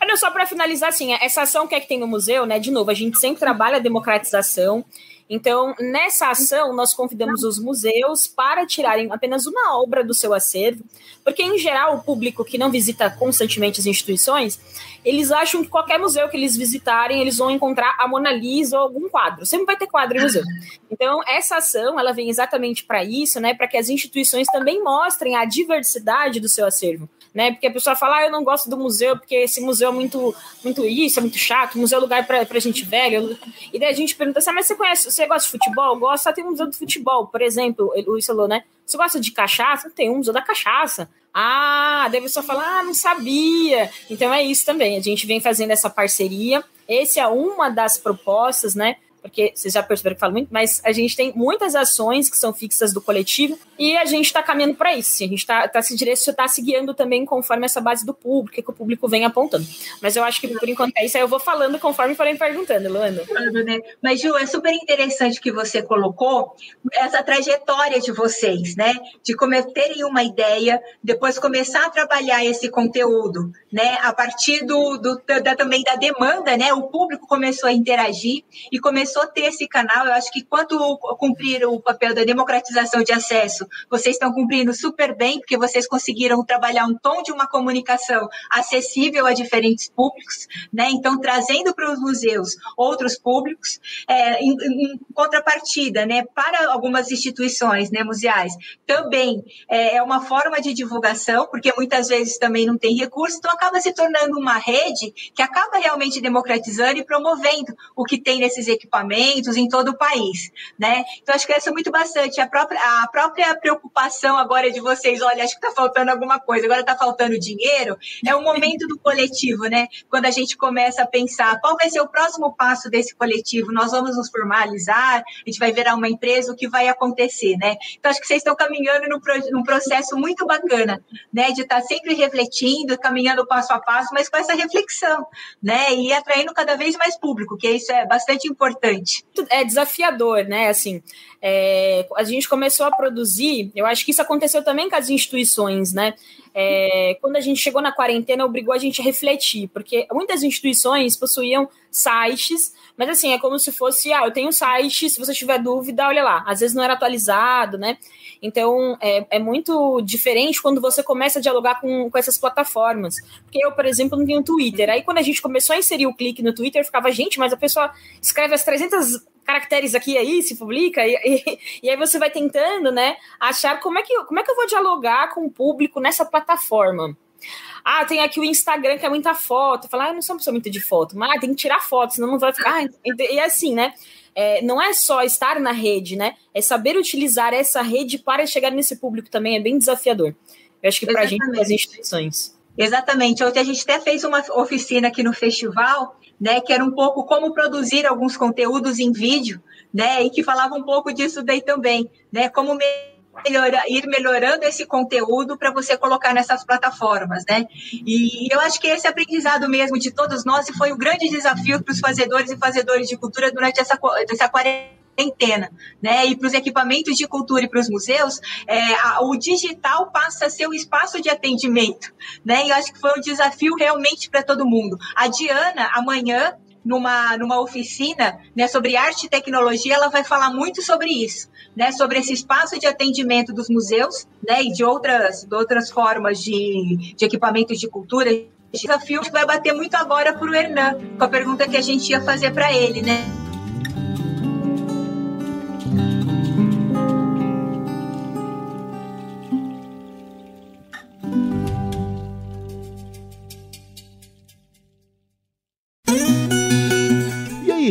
Ah, não, só para finalizar, assim, essa ação que é que tem no museu, né? De novo, a gente sempre trabalha a democratização então, nessa ação, nós convidamos os museus para tirarem apenas uma obra do seu acervo, porque, em geral, o público que não visita constantemente as instituições, eles acham que qualquer museu que eles visitarem, eles vão encontrar a Mona Lisa ou algum quadro. Sempre vai ter quadro em museu. Então, essa ação, ela vem exatamente para isso, né, para que as instituições também mostrem a diversidade do seu acervo né? Porque a pessoa fala, ah, eu não gosto do museu, porque esse museu é muito, muito isso, é muito chato, museu é lugar para gente velha. E daí a gente pergunta assim, ah, mas você conhece, você gosta de futebol? Gosta, tem um museu de futebol, por exemplo, o Luiz falou, né? Você gosta de cachaça? Tem um museu da cachaça. Ah, daí a pessoa fala, ah, não sabia. Então é isso também, a gente vem fazendo essa parceria. Esse é uma das propostas, né? Porque vocês já perceberam que eu falo muito, mas a gente tem muitas ações que são fixas do coletivo e a gente está caminhando para isso. A gente está tá se direcionando, tá se guiando também conforme essa base do público, que o público vem apontando. Mas eu acho que por enquanto é isso, aí eu vou falando conforme forem perguntando, Luana. Mas, Ju, é super interessante que você colocou essa trajetória de vocês, né? De terem uma ideia, depois começar a trabalhar esse conteúdo, né? A partir do, do da, também da demanda, né? O público começou a interagir e começou a ter esse canal. Eu acho que quanto cumprir o papel da democratização de acesso, vocês estão cumprindo super bem, porque vocês conseguiram trabalhar um tom de uma comunicação acessível a diferentes públicos, né? Então, trazendo para os museus outros públicos, é, em, em, contrapartida, né? Para algumas instituições, né? Museais, também é, é uma forma de divulgação, porque muitas vezes também não tem recurso, então acaba se tornando uma rede que acaba realmente democratizando e promovendo o que tem nesses equipamentos em todo o país, né? Então acho que essa é muito bastante a própria a própria preocupação agora de vocês, olha, acho que está faltando alguma coisa, agora está faltando dinheiro, é o momento do coletivo, né? Quando a gente começa a pensar qual vai ser o próximo passo desse coletivo, nós vamos nos formalizar, a gente vai virar uma empresa, o que vai acontecer, né? Então acho que vocês estão caminhando num, num processo muito bacana, né? De estar tá sempre refletindo, caminhando passo a passo, mas com essa reflexão, né? E atraindo cada vez mais público, que isso é bastante importante. É desafiador, né? Assim, é, a gente começou a produzir, eu acho que isso aconteceu também com as instituições, né? É, quando a gente chegou na quarentena, obrigou a gente a refletir, porque muitas instituições possuíam sites, mas assim, é como se fosse, ah, eu tenho um site, se você tiver dúvida, olha lá. Às vezes não era atualizado, né? Então, é, é muito diferente quando você começa a dialogar com, com essas plataformas. Porque eu, por exemplo, não tenho Twitter. Aí, quando a gente começou a inserir o clique no Twitter, ficava, gente, mas a pessoa escreve as 300 caracteres aqui aí, se publica, e, e, e, aí você vai tentando, né, achar como é, que, como é que eu vou dialogar com o público nessa plataforma. Ah, tem aqui o Instagram que é muita foto. Falar, ah, eu não sou uma pessoa muito de foto, mas ah, tem que tirar foto, senão não vai ficar. Ah, e assim, né? é, não é só estar na rede, né? É saber utilizar essa rede para chegar nesse público também é bem desafiador. Eu acho que para a gente, para as instituições. Exatamente. Ontem a gente até fez uma oficina aqui no festival, né, que era um pouco como produzir alguns conteúdos em vídeo, né, e que falava um pouco disso daí também, né, como melhora, ir melhorando esse conteúdo para você colocar nessas plataformas, né? E eu acho que esse aprendizado mesmo de todos nós foi o grande desafio para os fazedores e fazedores de cultura durante essa, essa quarentena, né? E para os equipamentos de cultura e para os museus, é, a, o digital passa a ser o espaço de atendimento, né? E eu acho que foi um desafio realmente para todo mundo. A Diana, amanhã, numa, numa oficina né, sobre arte e tecnologia, ela vai falar muito sobre isso, né, sobre esse espaço de atendimento dos museus né, e de outras, de outras formas de, de equipamentos de cultura. Desafio que vai bater muito agora para o Hernan, com a pergunta que a gente ia fazer para ele, né?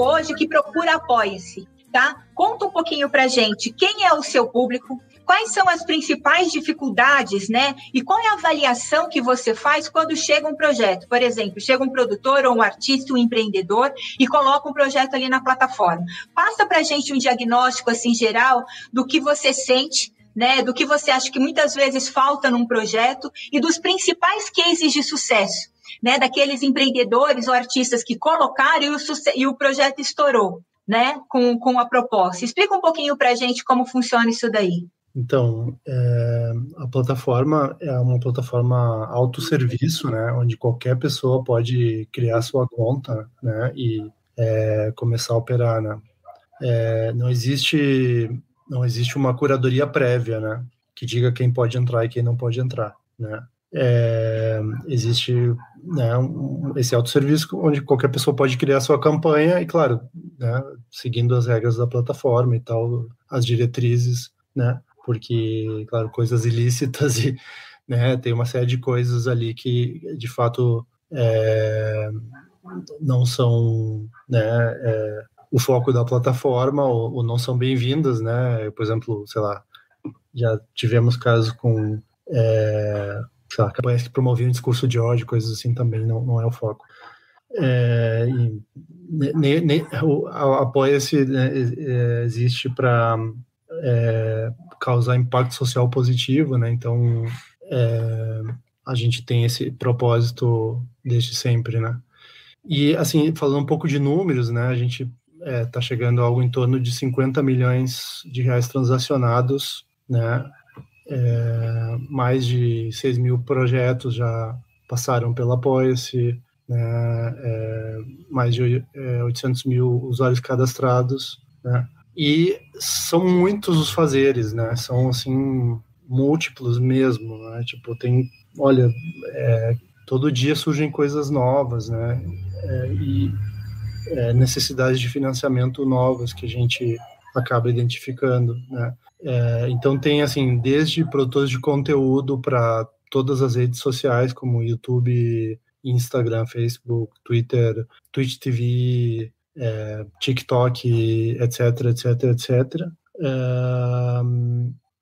Hoje que procura apoie-se, tá? Conta um pouquinho para gente quem é o seu público, quais são as principais dificuldades, né? E qual é a avaliação que você faz quando chega um projeto? Por exemplo, chega um produtor ou um artista, um empreendedor e coloca um projeto ali na plataforma. Passa para gente um diagnóstico assim geral do que você sente né, do que você acha que muitas vezes falta num projeto e dos principais cases de sucesso né, daqueles empreendedores ou artistas que colocaram e o, e o projeto estourou, né, com, com a proposta. Explica um pouquinho para a gente como funciona isso daí. Então, é, a plataforma é uma plataforma autosserviço, né, onde qualquer pessoa pode criar sua conta, né, e é, começar a operar, né. É, não existe não existe uma curadoria prévia, né, que diga quem pode entrar e quem não pode entrar, né. É, existe né, esse autosserviço onde qualquer pessoa pode criar sua campanha e, claro, né, seguindo as regras da plataforma e tal, as diretrizes, né, porque, claro, coisas ilícitas e né, tem uma série de coisas ali que, de fato, é, não são né, é, o foco da plataforma ou, ou não são bem-vindas, né? Por exemplo, sei lá, já tivemos casos com é, sei lá, campanhas que promoviam discurso de ódio, coisas assim também não, não é o foco. É, ne, ne, o Apoia-se né, existe para é, causar impacto social positivo, né? Então é, a gente tem esse propósito desde sempre, né? E assim falando um pouco de números, né? A gente está é, chegando a algo em torno de 50 milhões de reais transacionados, né? É, mais de 6 mil projetos já passaram pela Apoia-se, né? É, mais de 800 mil usuários cadastrados, né? E são muitos os fazeres, né? São, assim, múltiplos mesmo, né? Tipo, tem, olha, é, todo dia surgem coisas novas, né? É, e é, necessidades de financiamento novas que a gente acaba identificando, né? É, então tem, assim, desde produtores de conteúdo para todas as redes sociais, como YouTube, Instagram, Facebook, Twitter, Twitch TV, é, TikTok, etc, etc, etc, é,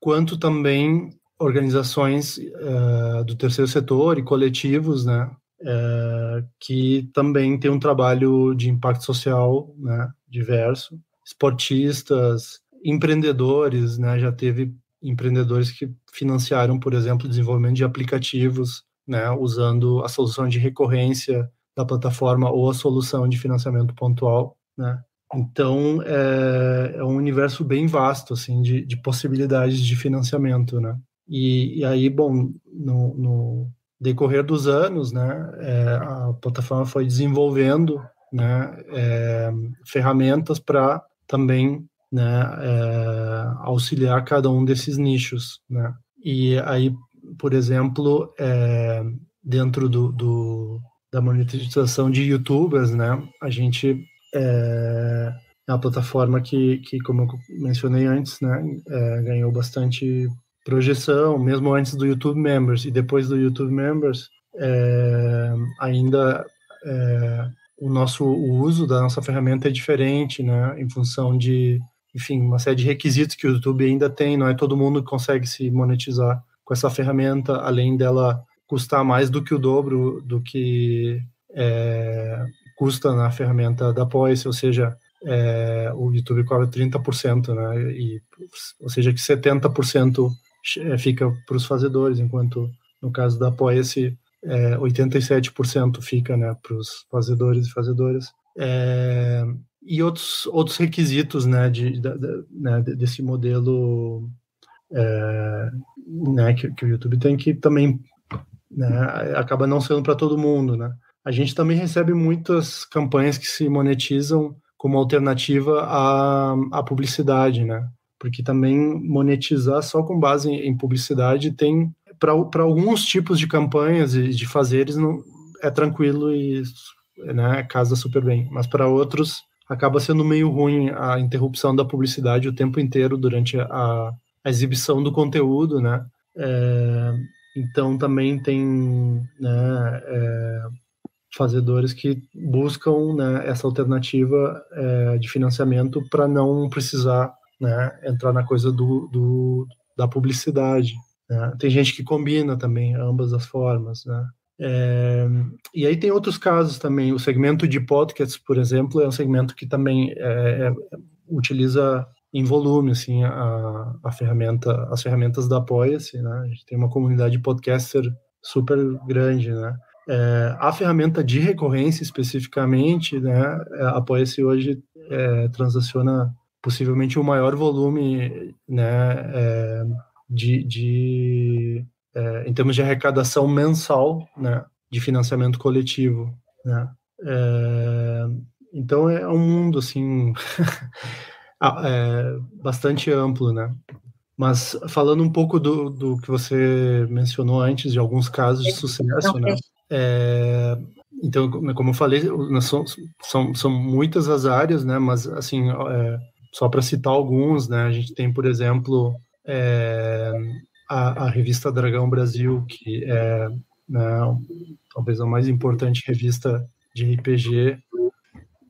quanto também organizações é, do terceiro setor e coletivos, né, é, que também tem um trabalho de impacto social, né, diverso, esportistas, empreendedores, né, já teve empreendedores que financiaram, por exemplo, o desenvolvimento de aplicativos, né, usando a solução de recorrência da plataforma ou a solução de financiamento pontual, né? Então é, é um universo bem vasto assim de, de possibilidades de financiamento, né? E, e aí, bom, no, no, decorrer dos anos, né, é, a plataforma foi desenvolvendo, né, é, ferramentas para também, né, é, auxiliar cada um desses nichos, né? E aí, por exemplo, é, dentro do, do da monetização de youtubers, né? A gente é, é uma plataforma que, que, como eu mencionei antes, né, é, ganhou bastante projeção, mesmo antes do YouTube Members e depois do YouTube Members, é, ainda é, o nosso o uso da nossa ferramenta é diferente, né, em função de, enfim, uma série de requisitos que o YouTube ainda tem, não é todo mundo que consegue se monetizar com essa ferramenta, além dela custar mais do que o dobro do que é, custa na ferramenta da Poise, ou seja, é, o YouTube cobra 30%, né? E, ou seja, que 70% é, fica para os fazedores, enquanto no caso da Poise, é, 87% fica né, para os fazedores e fazedoras. É, e outros, outros requisitos né, de, de, de né, desse modelo é, né, que, que, o YouTube tem que também né, acaba não sendo para todo mundo, né? A gente também recebe muitas campanhas que se monetizam como alternativa à, à publicidade, né? Porque também monetizar só com base em publicidade tem para alguns tipos de campanhas e de fazeres não é tranquilo e né, casa super bem, mas para outros acaba sendo meio ruim a interrupção da publicidade o tempo inteiro durante a, a exibição do conteúdo, né? É, então também tem né, é, fazedores que buscam né, essa alternativa é, de financiamento para não precisar né, entrar na coisa do, do da publicidade. Né? Tem gente que combina também ambas as formas. Né? É, e aí tem outros casos também. O segmento de podcasts, por exemplo, é um segmento que também é, é utiliza em volume assim a, a ferramenta as ferramentas da Apoia-se né a gente tem uma comunidade podcaster super grande né É, a ferramenta de recorrência especificamente, né, é, apoia-se hoje, é, transaciona possivelmente o maior volume né, de, de é, em termos de arrecadação mensal né, de financiamento coletivo. Né. É, então é um mundo assim bastante amplo, né? Mas falando um pouco do, do que você mencionou antes, de alguns casos de sucesso, né? É, então, como eu falei, são, são, são muitas as áreas, né? Mas, assim, é, só para citar alguns, né? A gente tem, por exemplo, é, a, a, revista Dragão Brasil, que é né, talvez a mais importante revista de RPG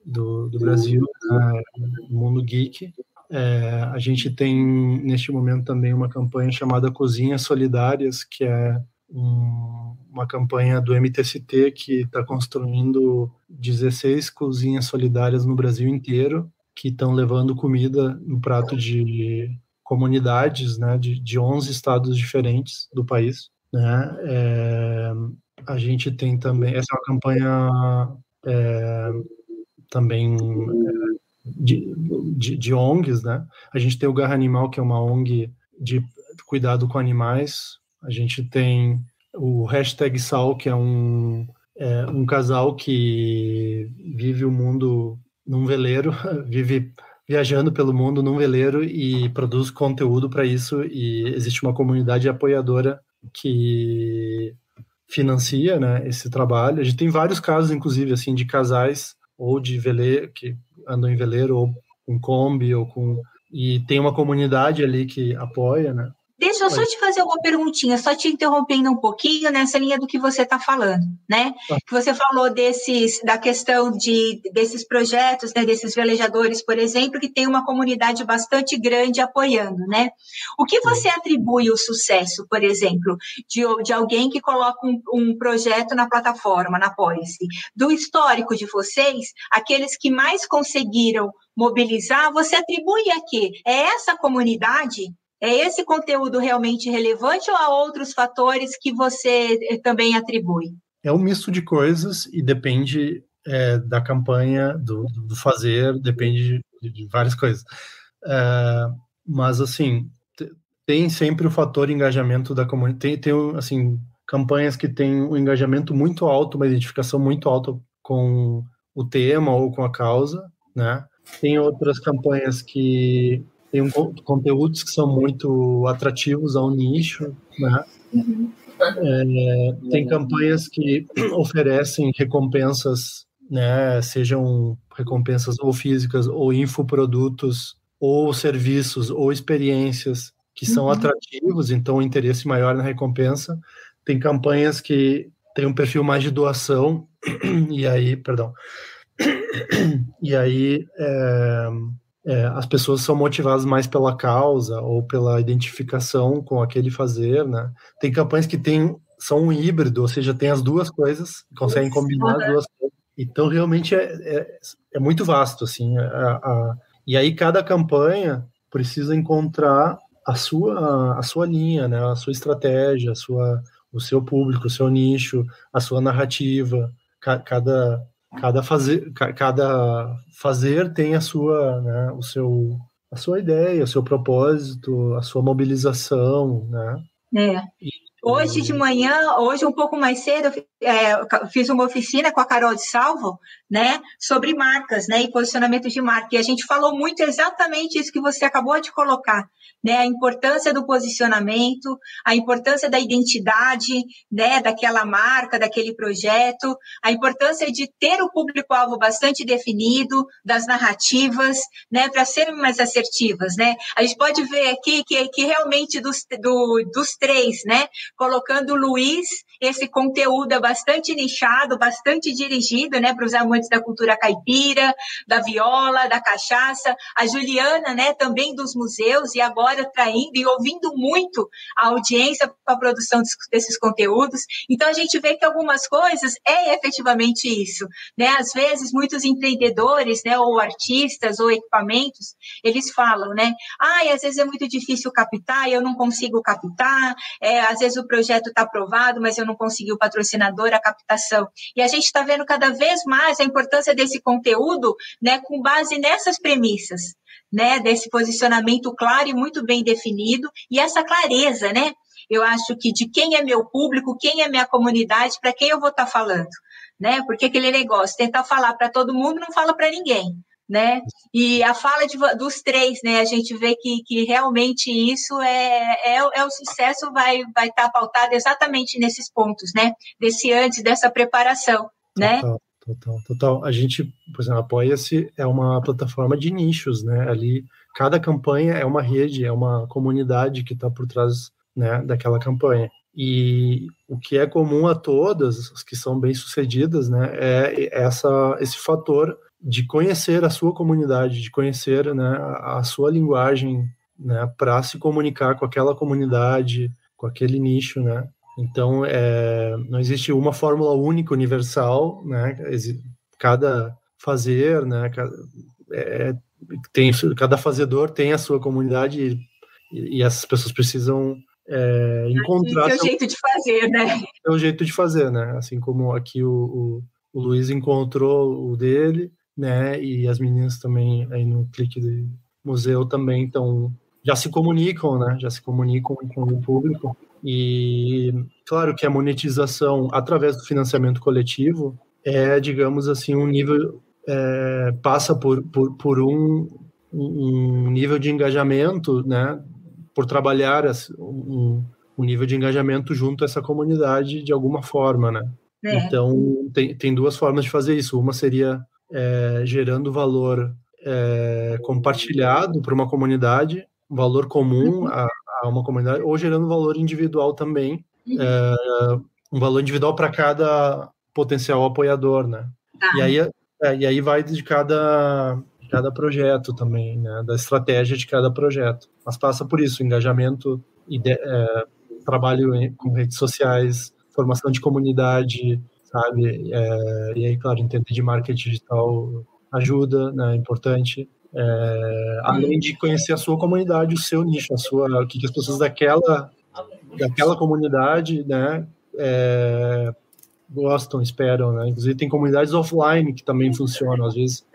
do, do Brasil, né, mundo geek. É, a gente tem, neste momento, também uma campanha chamada Cozinhas Solidárias, que é um, uma campanha do MTST que está construindo 16 cozinhas solidárias no Brasil inteiro, que estão levando comida no prato de comunidades né, de, de 11 estados diferentes do país. Né? É, a gente tem também, essa é uma campanha é, também é, de, de, de, ONGs, né? A gente tem o Garra Animal, que é uma ONG de cuidado com animais. A gente tem o hashtag Sal, que é um, é, um casal que vive o mundo num veleiro, vive viajando pelo mundo num veleiro e produz conteúdo para isso. E existe uma comunidade apoiadora que financia né, esse trabalho. A gente tem vários casos, inclusive, assim, de casais ou de veleiro, que andam em veleiro, ou com Kombi, ou com. E tem uma comunidade ali que apoia, né? Deixa eu só te fazer uma perguntinha, só te interrompendo um pouquinho nessa linha do que você está falando, né? Ah. Que você falou desses, da questão de, desses projetos, né, desses velejadores, por exemplo, que tem uma comunidade bastante grande apoiando, né? O que você atribui o sucesso, por exemplo, de, de alguém que coloca um, um projeto na plataforma, na Policy? Do histórico de vocês, aqueles que mais conseguiram mobilizar, você atribui a quê? É essa comunidade é esse conteúdo realmente relevante ou há outros fatores que você eh, também atribui? É um misto de coisas e depende é, da campanha, do, do, fazer, depende de, de várias coisas. É, mas, assim, tem sempre o fator engajamento da comunidade. Tem, tem, assim, campanhas que têm um engajamento muito alto, uma identificação muito alta com o tema ou com a causa, né? Tem outras campanhas que tem um, conteúdos que são muito atrativos ao nicho, né? Uhum. É, tem campanhas que oferecem recompensas, né? Sejam recompensas ou físicas ou infoprodutos ou serviços ou experiências que são uhum. atrativos, então o interesse maior na recompensa. Tem campanhas que têm um perfil mais de doação e aí, perdão, e aí é, é, as pessoas são motivadas mais pela causa ou pela identificação com aquele fazer, né? Tem campanhas que tem, são um híbrido, ou seja, tem as duas coisas, conseguem combinar as duas coisas. Então, realmente, é, é, é muito vasto, assim. A, a, e aí, cada campanha precisa encontrar a sua, a sua linha, né? A sua estratégia, a sua, o seu público, o seu nicho, a sua narrativa. Cada, cada fazer, cada fazer tem a sua, né, o seu, a sua ideia, o seu propósito, a sua mobilização, né? É. Hoje de manhã, hoje um pouco mais cedo, é, fiz uma oficina com a Carol de Salvo, né, sobre marcas, né, e posicionamento de marca. E a gente falou muito exatamente isso que você acabou de colocar, né, a importância do posicionamento, a importância da identidade, né, daquela marca, daquele projeto, a importância de ter o público-alvo bastante definido, das narrativas, né, para serem mais assertivas, né. A gente pode ver aqui que, que realmente dos, do, dos três, né, colocando Luiz, esse conteúdo é bastante nichado, bastante dirigido, né, para usar amantes da cultura caipira, da viola, da cachaça, a Juliana, né, também dos museus e agora traindo e ouvindo muito a audiência para a produção desses conteúdos. Então a gente vê que algumas coisas é efetivamente isso, né? Às vezes muitos empreendedores, né, ou artistas ou equipamentos, eles falam, né? Ah, às vezes é muito difícil captar, eu não consigo captar, é, às vezes o projeto está aprovado, mas eu não consegui o patrocinador, a captação. E a gente está vendo cada vez mais a importância desse conteúdo, né, com base nessas premissas, né, desse posicionamento claro e muito bem definido, e essa clareza, né? Eu acho que de quem é meu público, quem é minha comunidade, para quem eu vou estar tá falando, né? Porque aquele negócio, tentar falar para todo mundo, não fala para ninguém né? E a fala de, dos três, né? A gente vê que, que realmente isso é, é, é o sucesso vai vai estar tá pautado exatamente nesses pontos, né? Desse antes dessa preparação, né? Total, total, total. A gente, por exemplo, apoia-se é uma plataforma de nichos, né? Ali cada campanha é uma rede, é uma comunidade que está por trás, né? Daquela campanha. E o que é comum a todas, as que são bem sucedidas, né? É essa esse fator de conhecer a sua comunidade, de conhecer né, a sua linguagem, né, para se comunicar com aquela comunidade, com aquele nicho, né? Então, é, não existe uma fórmula única, universal, né? Cada fazer, né? Cada, é, tem, cada fazedor tem a sua comunidade e, e essas pessoas precisam é, encontrar... Seu jeito de fazer, né? Seu jeito de fazer, né? Assim como aqui o, o, o Luiz encontrou o dele, né? E as meninas também aí no clique do museu também estão já se comunicam, né? Já se comunicam com o público e claro que a monetização através do financiamento coletivo é, digamos assim, um nível é, passa por, por, por um, um nível de engajamento, né? Por trabalhar um, um nível de engajamento junto a essa comunidade de alguma forma, né? É. Então, tem, tem duas formas de fazer isso. Uma seria é, gerando valor é, compartilhado para uma comunidade, valor comum uhum. a, a, uma comunidade, ou gerando valor individual também, uhum. é, um valor individual para cada potencial apoiador, né? Tá. E aí, é, e aí vai de cada, cada projeto também, né? Da estratégia de cada projeto. Mas passa por isso, engajamento, ide, é, trabalho com redes sociais, formação de comunidade, sabe? É, e aí, claro, entender de marketing digital ajuda, né? É importante. É, além de conhecer a sua comunidade, o seu nicho, a sua, o que, as pessoas daquela, daquela comunidade, né? É, gostam, esperam, né? Inclusive tem comunidades offline que também funcionam, às vezes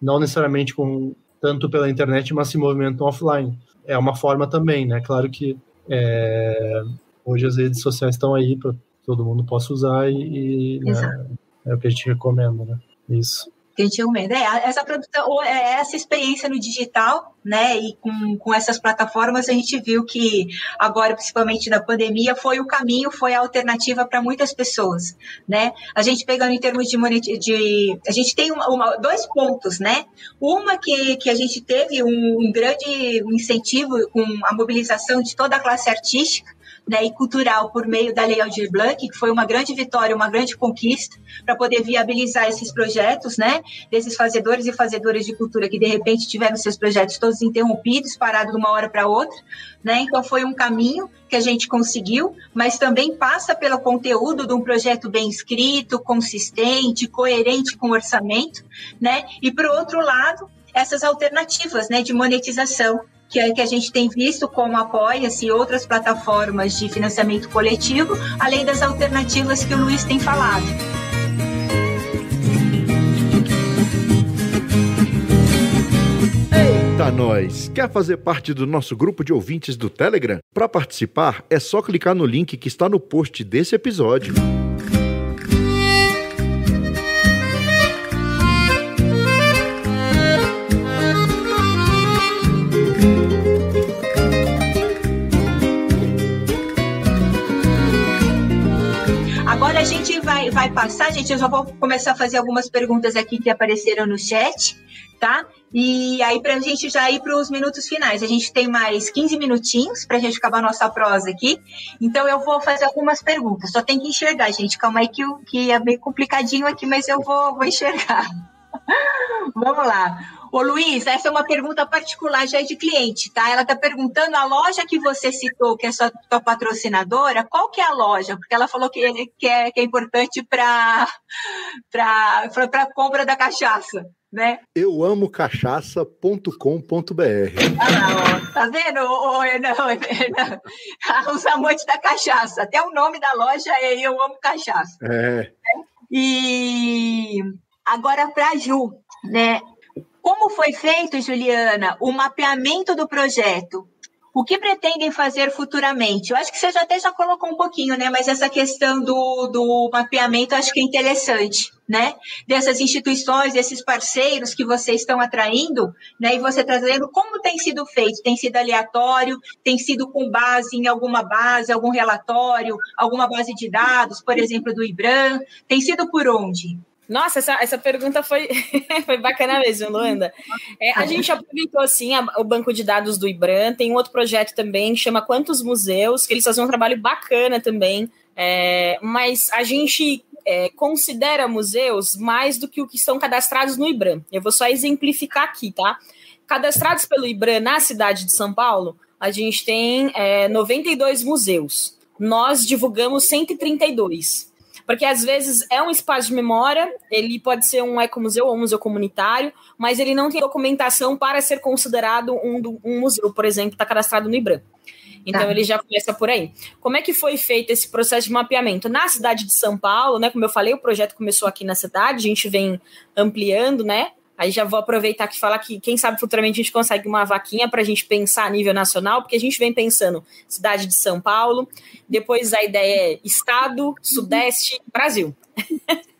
não necessariamente com tanto pela internet, mas se movimentam offline. É uma forma também, né? Claro que é, hoje as redes sociais estão aí para todo mundo possa usar e, e né, é o que a gente recomenda, né? Isso. Que a gente recomenda. É, essa produção, é, essa experiência no digital, né? E com, com essas plataformas a gente viu que agora, principalmente na pandemia, foi o caminho, foi a alternativa para muitas pessoas, né? A gente pegando em termos de, de a gente tem uma, uma, dois pontos, né? Uma que, que a gente teve um, um grande incentivo com a mobilização de toda a classe artística, né, e cultural por meio da Lei Aldir Blanc, que foi uma grande vitória, uma grande conquista para poder viabilizar esses projetos, né, desses fazedores e fazedoras de cultura que de repente tiveram seus projetos todos interrompidos, parados de uma hora para outra, né? Então foi um caminho que a gente conseguiu, mas também passa pelo conteúdo de um projeto bem escrito, consistente, coerente com o orçamento, né? E por outro lado, essas alternativas, né, de monetização que, é, que a gente tem visto como apoia-se outras plataformas de financiamento coletivo, além das alternativas que o Luiz tem falado. Eita, nós! Quer fazer parte do nosso grupo de ouvintes do Telegram? Para participar, é só clicar no link que está no post desse episódio. Gente vai, vai passar, gente. Eu já vou começar a fazer algumas perguntas aqui que apareceram no chat, tá? E aí, para a gente já ir para os minutos finais, a gente tem mais 15 minutinhos para a gente acabar a nossa prosa aqui. Então, eu vou fazer algumas perguntas. Só tem que enxergar, gente. Calma aí, que, que é meio complicadinho aqui, mas eu vou, vou enxergar. Vamos lá. Ô Luiz, essa é uma pergunta particular já de cliente, tá? Ela está perguntando a loja que você citou, que é sua, sua patrocinadora, qual que é a loja? Porque ela falou que, que, é, que é importante para a compra da cachaça. Né? Eu amo cachaça.com.br. Ah, tá vendo? Oh, não, não. Os amantes da cachaça. Até o nome da loja é Eu Amo Cachaça. É. E agora para a Ju, né? Como foi feito, Juliana, o mapeamento do projeto? O que pretendem fazer futuramente? Eu acho que você já até já colocou um pouquinho, né? Mas essa questão do, do mapeamento acho que é interessante, né? Dessas instituições, desses parceiros que vocês estão atraindo, né? E você trazendo como tem sido feito? Tem sido aleatório? Tem sido com base em alguma base, algum relatório, alguma base de dados, por exemplo, do IBRAM? Tem sido por onde? Nossa, essa, essa pergunta foi, foi bacana mesmo, Luanda. É, a gente aproveitou, assim, a, o banco de dados do IBRAM, tem um outro projeto também, chama Quantos Museus, que eles fazem um trabalho bacana também, é, mas a gente é, considera museus mais do que o que estão cadastrados no IBRAM. Eu vou só exemplificar aqui, tá? Cadastrados pelo IBRAM na cidade de São Paulo, a gente tem é, 92 museus. Nós divulgamos 132 porque às vezes é um espaço de memória, ele pode ser um ecomuseu ou um museu comunitário, mas ele não tem documentação para ser considerado um, um museu, por exemplo, está cadastrado no IBRAM. Então tá. ele já começa por aí. Como é que foi feito esse processo de mapeamento? Na cidade de São Paulo, né? Como eu falei, o projeto começou aqui na cidade, a gente vem ampliando, né? Aí já vou aproveitar aqui e falar que, quem sabe, futuramente a gente consegue uma vaquinha para a gente pensar a nível nacional, porque a gente vem pensando cidade de São Paulo, depois a ideia é Estado, Sudeste, Brasil.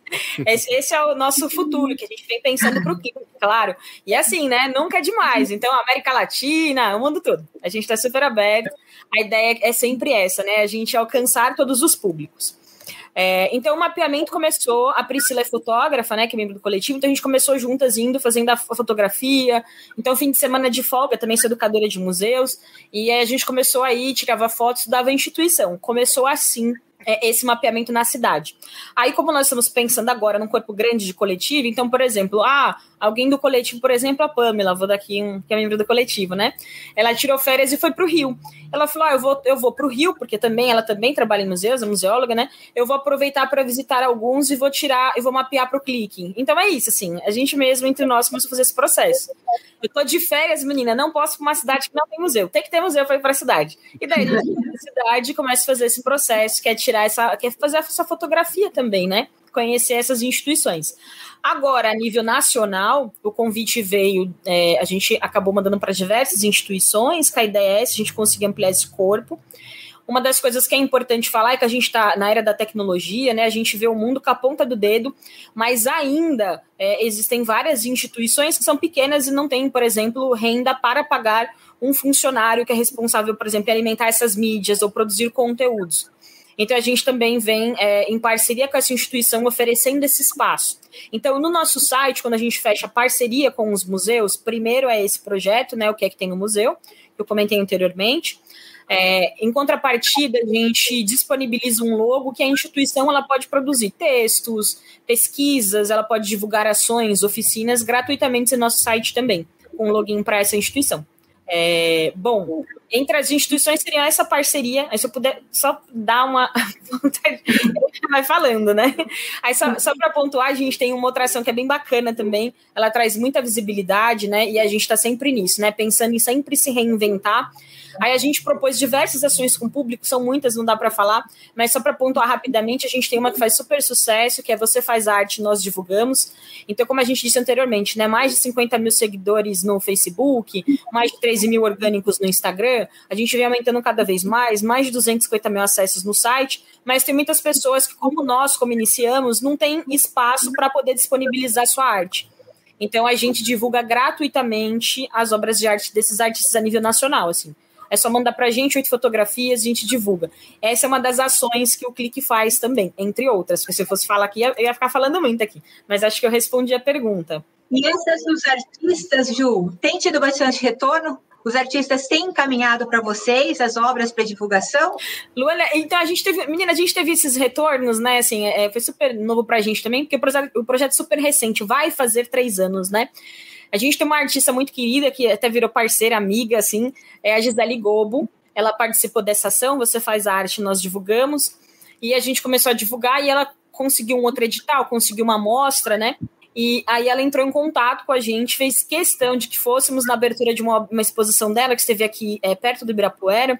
Esse, esse, é o nosso futuro, que a gente vem pensando para o clima, claro. E assim, né? Nunca é demais. Então, América Latina, o mundo todo. A gente está super aberto. A ideia é sempre essa, né? A gente alcançar todos os públicos. É, então o mapeamento começou, a Priscila é fotógrafa, né, que é membro do coletivo, então a gente começou juntas indo, fazendo a fotografia, então fim de semana de folga, também sou educadora de museus, e a gente começou aí, tirava fotos, dava instituição, começou assim é, esse mapeamento na cidade. Aí, como nós estamos pensando agora num corpo grande de coletivo, então, por exemplo, ah, alguém do coletivo, por exemplo, a Pamela, vou daqui, um, que é membro do coletivo, né? Ela tirou férias e foi para o Rio. Ela falou: ah, eu vou, eu vou para o Rio, porque também ela também trabalha em museus, é museóloga, né? Eu vou aproveitar para visitar alguns e vou tirar, e vou mapear para o clique. Então é isso, assim, a gente mesmo entre nós começou a fazer esse processo. Eu tô de férias, menina, não posso para uma cidade que não tem museu. Tem que ter museu para ir para a cidade. E daí, na cidade, começa a fazer esse processo, que é tirar essa, quer fazer essa fotografia também, né? Conhecer essas instituições. Agora, a nível nacional, o convite veio, é, a gente acabou mandando para diversas instituições, que a ideia é a gente conseguir ampliar esse corpo. Uma das coisas que é importante falar é que a gente está na era da tecnologia, né? A gente vê o mundo com a ponta do dedo, mas ainda é, existem várias instituições que são pequenas e não têm, por exemplo, renda para pagar um funcionário que é responsável, por exemplo, em alimentar essas mídias ou produzir conteúdos. Então, a gente também vem é, em parceria com essa instituição oferecendo esse espaço. Então, no nosso site, quando a gente fecha parceria com os museus, primeiro é esse projeto, né? O que é que tem no museu, que eu comentei anteriormente. É, em contrapartida, a gente disponibiliza um logo que a instituição ela pode produzir textos, pesquisas, ela pode divulgar ações, oficinas gratuitamente no nosso site também, com login para essa instituição. É, bom, entre as instituições seria essa parceria. Aí se eu puder só dar uma. vai falando, né? Aí só, só para pontuar, a gente tem uma outra ação que é bem bacana também. Ela traz muita visibilidade, né? E a gente está sempre nisso, né? Pensando em sempre se reinventar. Aí a gente propôs diversas ações com o público, são muitas, não dá para falar, mas só para pontuar rapidamente, a gente tem uma que faz super sucesso, que é Você Faz Arte, Nós Divulgamos. Então, como a gente disse anteriormente, né, mais de 50 mil seguidores no Facebook, mais de 13 mil orgânicos no Instagram, a gente vem aumentando cada vez mais, mais de 250 mil acessos no site, mas tem muitas pessoas que, como nós, como iniciamos, não tem espaço para poder disponibilizar sua arte. Então a gente divulga gratuitamente as obras de arte desses artistas a nível nacional, assim. A É só mandar pra gente oito fotografias, a gente divulga. Essa é uma das ações que o Clique faz também, entre outras. Porque se eu fosse falar aqui, eu ia ficar falando muito aqui. Mas acho que eu respondi a pergunta. E essas dos artistas, Ju, tem tido bastante retorno? Os artistas têm encaminhado para vocês as obras para divulgação? Luana, então a gente teve, menina, a gente teve esses retornos, né? Assim, é, foi super novo para a gente também, porque o projeto, o projeto é super recente, vai fazer três anos, né? A gente tem uma artista muito querida que até virou parceira, amiga, assim, é a Gisele Gobo. Ela participou dessa ação, você faz a arte, nós divulgamos. E a gente começou a divulgar e ela conseguiu um outro edital, conseguiu uma amostra, né? E aí ela entrou em contato com a gente, fez questão de que fôssemos na abertura de uma, uma exposição dela, que esteve aqui é, perto do Ibirapuera,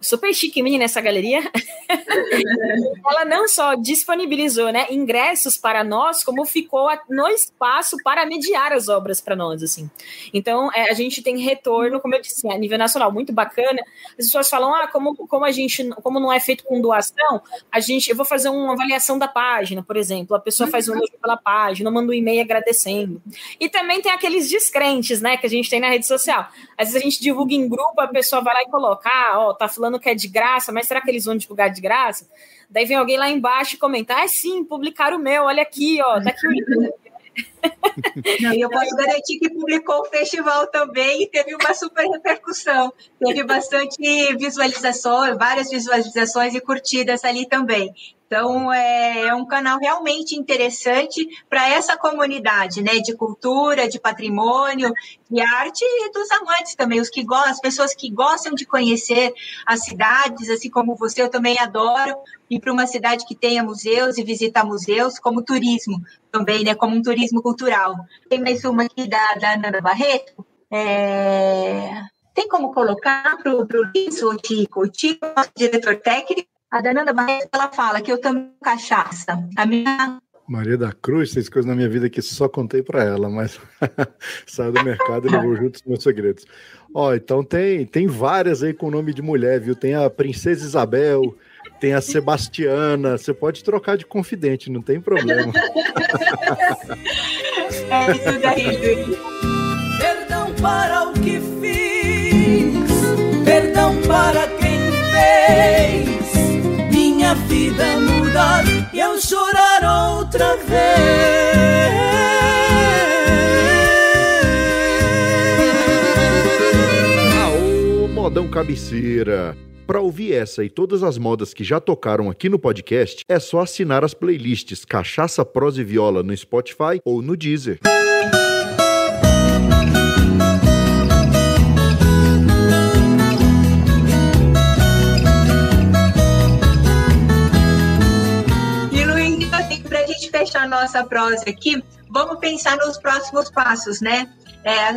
super chique, menina, essa galeria. ela não só disponibilizou né, ingressos para nós, como ficou no espaço para mediar as obras para nós, assim. Então, é, a gente tem retorno, como eu disse, a nível nacional, muito bacana. As pessoas falam, ah, como, como a gente, como não é feito com doação, a gente, eu vou fazer uma avaliação da página, por exemplo. A pessoa faz um elogio pela página, manda um e-mail agradecendo. E também tem aqueles descrentes, né, que a gente tem na rede social. Às vezes a gente divulga em grupo, a pessoa vai lá e coloca, ah, ó, tá falando que é de graça, mas será que eles vão divulgar de graça? Daí vem alguém lá embaixo e comenta: ah, sim, publicaram o meu, olha aqui, ó, tá aqui o Não, e eu posso garantir que publicou o festival também e teve uma super repercussão. Teve bastante visualizações, várias visualizações e curtidas ali também. Então, é, é um canal realmente interessante para essa comunidade, né, de cultura, de patrimônio, de arte e dos amantes também, os que gostam, as pessoas que gostam de conhecer as cidades, assim como você, eu também adoro ir para uma cidade que tenha museus e visitar museus, como turismo também, né, como um turismo cultural. Tem mais uma aqui da, da Ana Barreto. É... Tem como colocar para o Luiz, o Tico, o Tico, nosso diretor técnico, a Dananda Barreto, ela fala que eu tomo cachaça. A minha Maria da Cruz, tem coisas na minha vida que só contei para ela, mas saiu do mercado e levou junto os meus segredos. Ó, então tem, tem várias aí com o nome de mulher, viu? Tem a Princesa Isabel, tem a Sebastiana, você pode trocar de confidente, não tem problema. é isso daí, Perdão para o que fiz, perdão para quem fez minha vida mudar e eu chorar outra vez. Aô, modão cabeceira. Para ouvir essa e todas as modas que já tocaram aqui no podcast, é só assinar as playlists Cachaça, Prosa e Viola no Spotify ou no Deezer. Fechar nossa prosa aqui, vamos pensar nos próximos passos, né? É,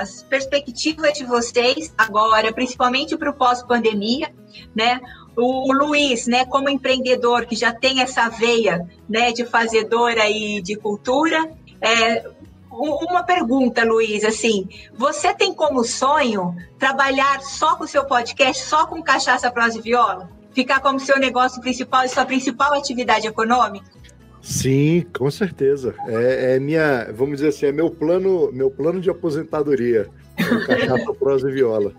as perspectivas de vocês agora, principalmente para o pós-pandemia, né? O, Luiz, né, como empreendedor que já tem essa veia, né, de fazedora e de cultura, é, uma pergunta, Luiz, assim, você tem como sonho trabalhar só com o seu podcast, só com cachaça, prosa e viola? Ficar como seu negócio principal e sua principal atividade econômica? Sim, com certeza. É, é, minha, vamos dizer assim, é meu plano, meu plano de aposentadoria. Cachaça, prosa e viola.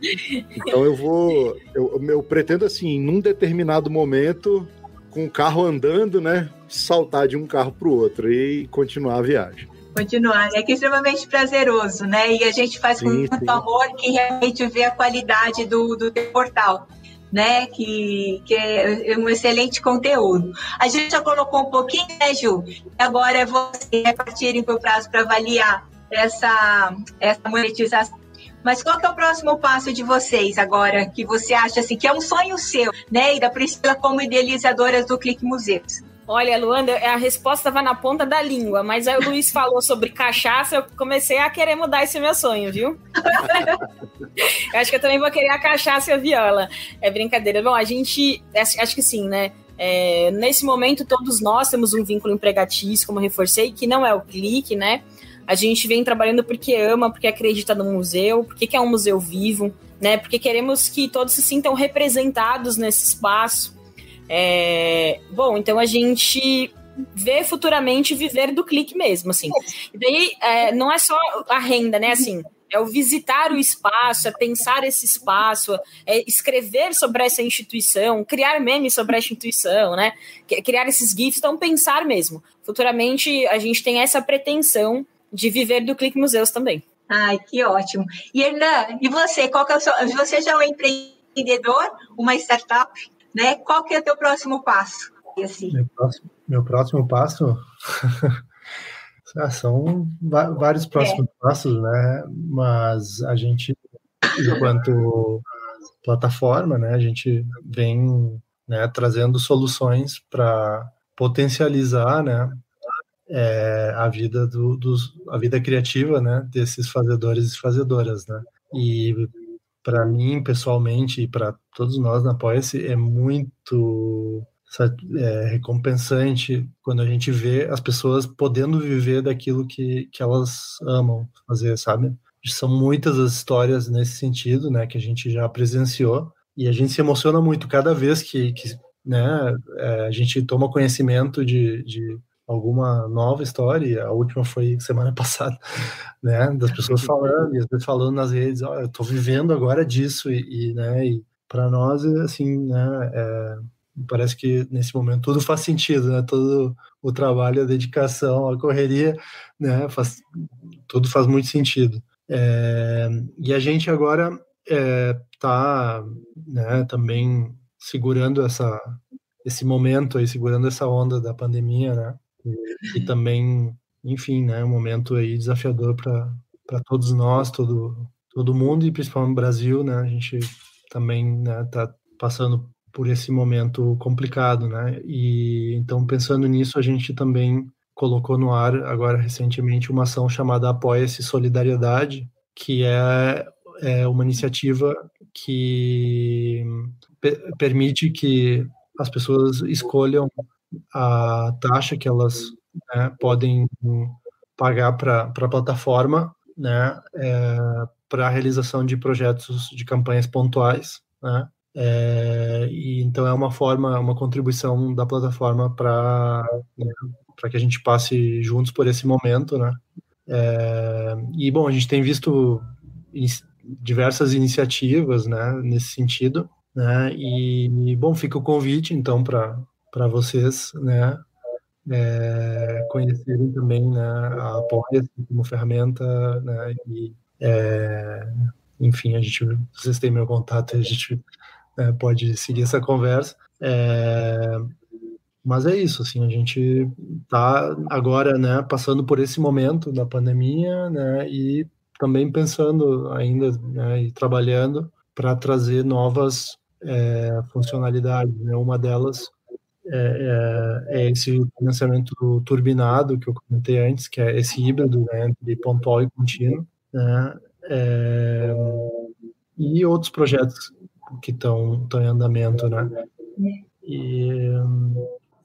Então eu vou, eu, eu pretendo assim, num determinado momento, com o carro andando, né, saltar de um carro para o outro e continuar a viagem. Continuar, é que é extremamente prazeroso, né? E a gente faz sim, com muito sim. amor que realmente vê a qualidade do, do portal né? Que, que é um excelente conteúdo. A gente já colocou um pouquinho, né, Ju? Agora é você repartirem para o prazo para avaliar essa, essa monetização. Mas qual que é o próximo passo de vocês agora, que você acha assim, que é um sonho seu, né? E da Priscila como idealizadora do Clique Museus? Olha, Luanda, a resposta estava na ponta da língua, mas aí o Luiz falou sobre cachaça, eu comecei a querer mudar esse meu sonho, viu? eu acho que eu também vou querer a cachaça e a viola. É brincadeira. Bom, a gente, acho, acho que sim, né? É, nesse momento, todos nós temos um vínculo empregatício, como reforcei, que não é o clique, né? A gente vem trabalhando porque ama, porque acredita no museu, porque quer um museu vivo, né? Porque queremos que todos se sintam representados nesse espaço. É, bom, então a gente vê futuramente viver do clique mesmo, assim. E daí, é, não é só a renda, né, assim, é o visitar o espaço, é pensar esse espaço, é escrever sobre essa instituição, criar memes sobre essa instituição, né? Criar esses GIFs, então pensar mesmo. Futuramente a gente tem essa pretensão de viver do Clique Museus também. Ai, que ótimo. E Hernan, e você, qual que é o seu, você já é um empreendedor, uma startup, né? Qual que é o teu próximo passo? Assim? Meu, próximo, meu próximo passo ah, são vários próximos é. passos, né? Mas a gente, enquanto plataforma, né, a gente vem né, trazendo soluções para potencializar, né, é, a vida do, dos, a vida criativa, né, desses fazedores e fazedoras, né. E para mim, pessoalmente, e para todos nós na Apoia-se, é muito é, recompensante quando a gente vê as pessoas podendo viver daquilo que, que elas amam fazer, sabe? São muitas as histórias nesse sentido, né, que a gente já presenciou, e a gente se emociona muito cada vez que, que né, é, a gente toma conhecimento de, de alguma nova história, a última foi semana passada, né, das pessoas falando, e às vezes falando nas redes, oh, eu estou vivendo agora disso, e, e né, e para nós, assim, né, é, parece que nesse momento tudo faz sentido, né, todo o trabalho, a dedicação, a correria, né, faz, tudo faz muito sentido. É, e a gente agora está é, né, também segurando essa, esse momento aí, segurando essa onda da pandemia, né, e, também, enfim, né, um momento aí desafiador para todos nós, todo todo mundo e principalmente o Brasil, né? A gente também né, tá passando por esse momento complicado, né? E então pensando nisso, a gente também colocou no ar agora recentemente uma ação chamada Apoia-se Solidariedade, que é, é uma iniciativa que permite que as pessoas escolham a taxa que elas né, podem pagar para a plataforma né, é, para a realização de projetos de campanhas pontuais. Né, é, e então é uma forma, uma contribuição da plataforma para né, para que a gente passe juntos por esse momento, né? É, e bom, a gente tem visto diversas iniciativas, né, nesse sentido, né? E bom, fica o convite então para para vocês, né, é, conhecerem também né, a apoia como ferramenta, né, e, é, enfim, a gente, vocês têm meu contato, a gente é, pode seguir essa conversa. É, mas é isso, assim, a gente está agora, né, passando por esse momento da pandemia, né, e também pensando ainda, né, e trabalhando para trazer novas é, funcionalidades, né, uma delas é, é, é, esse financiamento turbinado que eu comentei antes, que é esse híbrido né, entre pontual e contínuo, né, é, e outros projetos que estão em andamento, né? E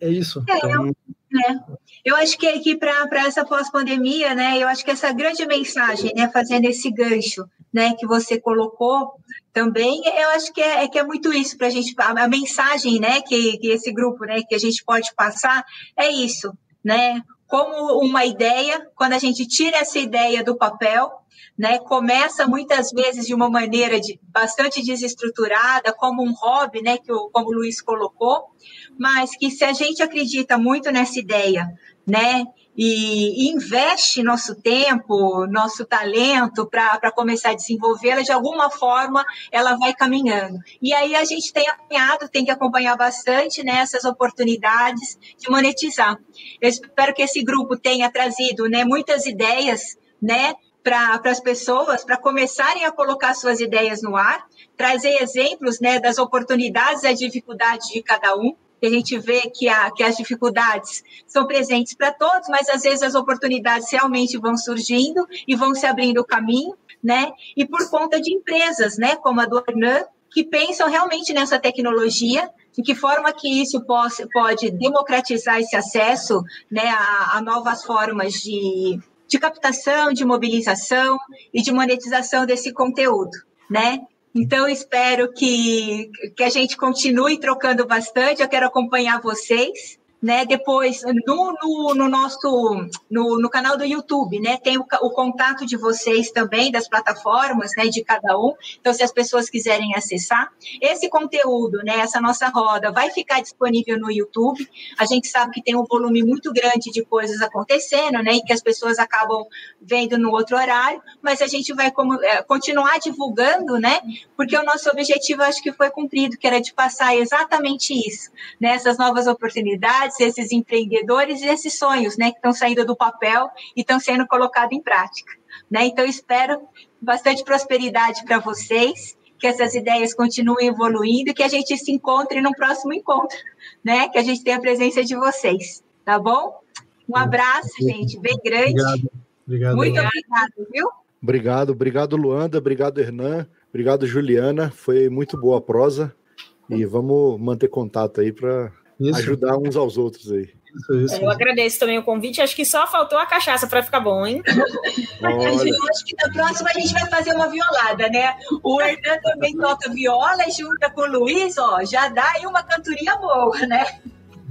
é isso. É, então... eu, eu acho que, que para essa pós-pandemia, né, eu acho que essa grande mensagem, né, fazendo esse gancho, né, que você colocou também, eu acho que é, é que é muito isso para a gente, a mensagem, né, que, que esse grupo, né, que a gente pode passar é isso, né, como uma ideia, quando a gente tira essa ideia do papel, né, começa muitas vezes de uma maneira de, bastante desestruturada, como um hobby, né, que o, como o Luiz colocou, mas que se a gente acredita muito nessa ideia, né, e, investe nosso tempo, nosso talento para começar a desenvolvê-la, de alguma forma ela vai caminhando. E aí a gente tem acompanhado, tem que acompanhar bastante nessas né, oportunidades de monetizar. Eu espero que esse grupo tenha trazido né, muitas ideias né, para as pessoas, para começarem a colocar suas ideias no ar, trazer exemplos né, das oportunidades e as dificuldades de cada um, que a gente vê que, a, que as dificuldades são presentes para todos, mas às vezes as oportunidades realmente vão surgindo e vão se abrindo o caminho, né? E por conta de empresas, né, como a do Arnan, que pensam realmente nessa tecnologia, de que forma que isso pode, pode democratizar esse acesso né, a, a novas formas de, de captação, de mobilização e de monetização desse conteúdo, né? Então, espero que, que a gente continue trocando bastante. Eu quero acompanhar vocês, né? Depois, no, no, no nosso no, no, canal do YouTube, né? Tem o, o, contato de vocês também, das plataformas, né? De cada um. Então, se as pessoas quiserem acessar, esse conteúdo, né? Essa nossa roda vai ficar disponível no YouTube. A gente sabe que tem um volume muito grande de coisas acontecendo, né? E que as pessoas acabam vendo no outro horário, mas a gente vai como, é, continuar divulgando, né? Porque o nosso objetivo, acho que foi cumprido, que era de passar exatamente isso, né? Essas novas oportunidades esses empreendedores e esses sonhos, né, que estão saindo do papel e estão sendo colocados em prática, né? Então espero bastante prosperidade para vocês, que essas ideias continuem evoluindo, que a gente se encontre no próximo encontro, né? Que a gente tenha a presença de vocês, tá bom? Um abraço, gente, bem grande. Obrigado. obrigado Muito obrigado, viu? Obrigado, obrigado, Luanda, obrigado, Hernan, obrigado, Juliana. Foi muito boa a prosa. E vamos manter contato aí para isso. ajudar uns aos outros aí. Isso, isso. Eu agradeço também o convite. Acho que só faltou a cachaça para ficar bom, hein? Eu acho que na próxima a gente vai fazer uma violada, né? O Hernan também toca viola junta com o Luiz, ó, já dá aí uma cantoria boa, né?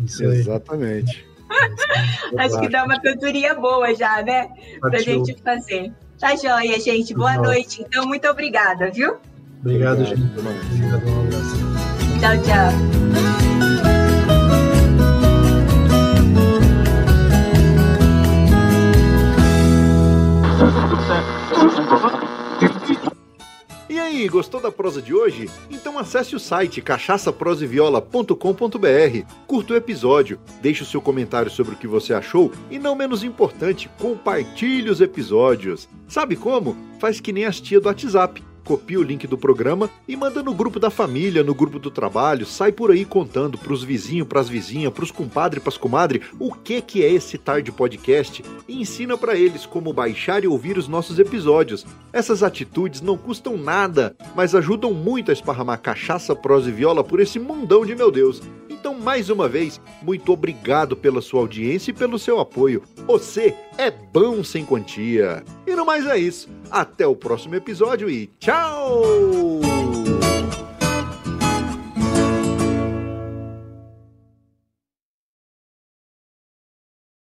Exatamente. acho que dá uma cantoria boa já, né? Pra gente fazer. Tá joia, gente. Boa noite. Então, muito obrigada, viu? Obrigado, Obrigado gente. Obrigado, um abraço. Tchau, tchau. E aí, gostou da prosa de hoje? Então acesse o site cachaçaproseviola.com.br, curta o episódio, deixe o seu comentário sobre o que você achou e, não menos importante, compartilhe os episódios. Sabe como? Faz que nem as tia do WhatsApp copia o link do programa e manda no grupo da família, no grupo do trabalho, sai por aí contando pros vizinhos, pras vizinhas, pros compadres, pras comadres, o que que é esse Tarde Podcast e ensina para eles como baixar e ouvir os nossos episódios. Essas atitudes não custam nada, mas ajudam muito a esparramar cachaça, prosa e viola por esse mundão de meu Deus. Então, mais uma vez, muito obrigado pela sua audiência e pelo seu apoio. Você é bom sem quantia. E no mais é isso. Até o próximo episódio e tchau! Oh.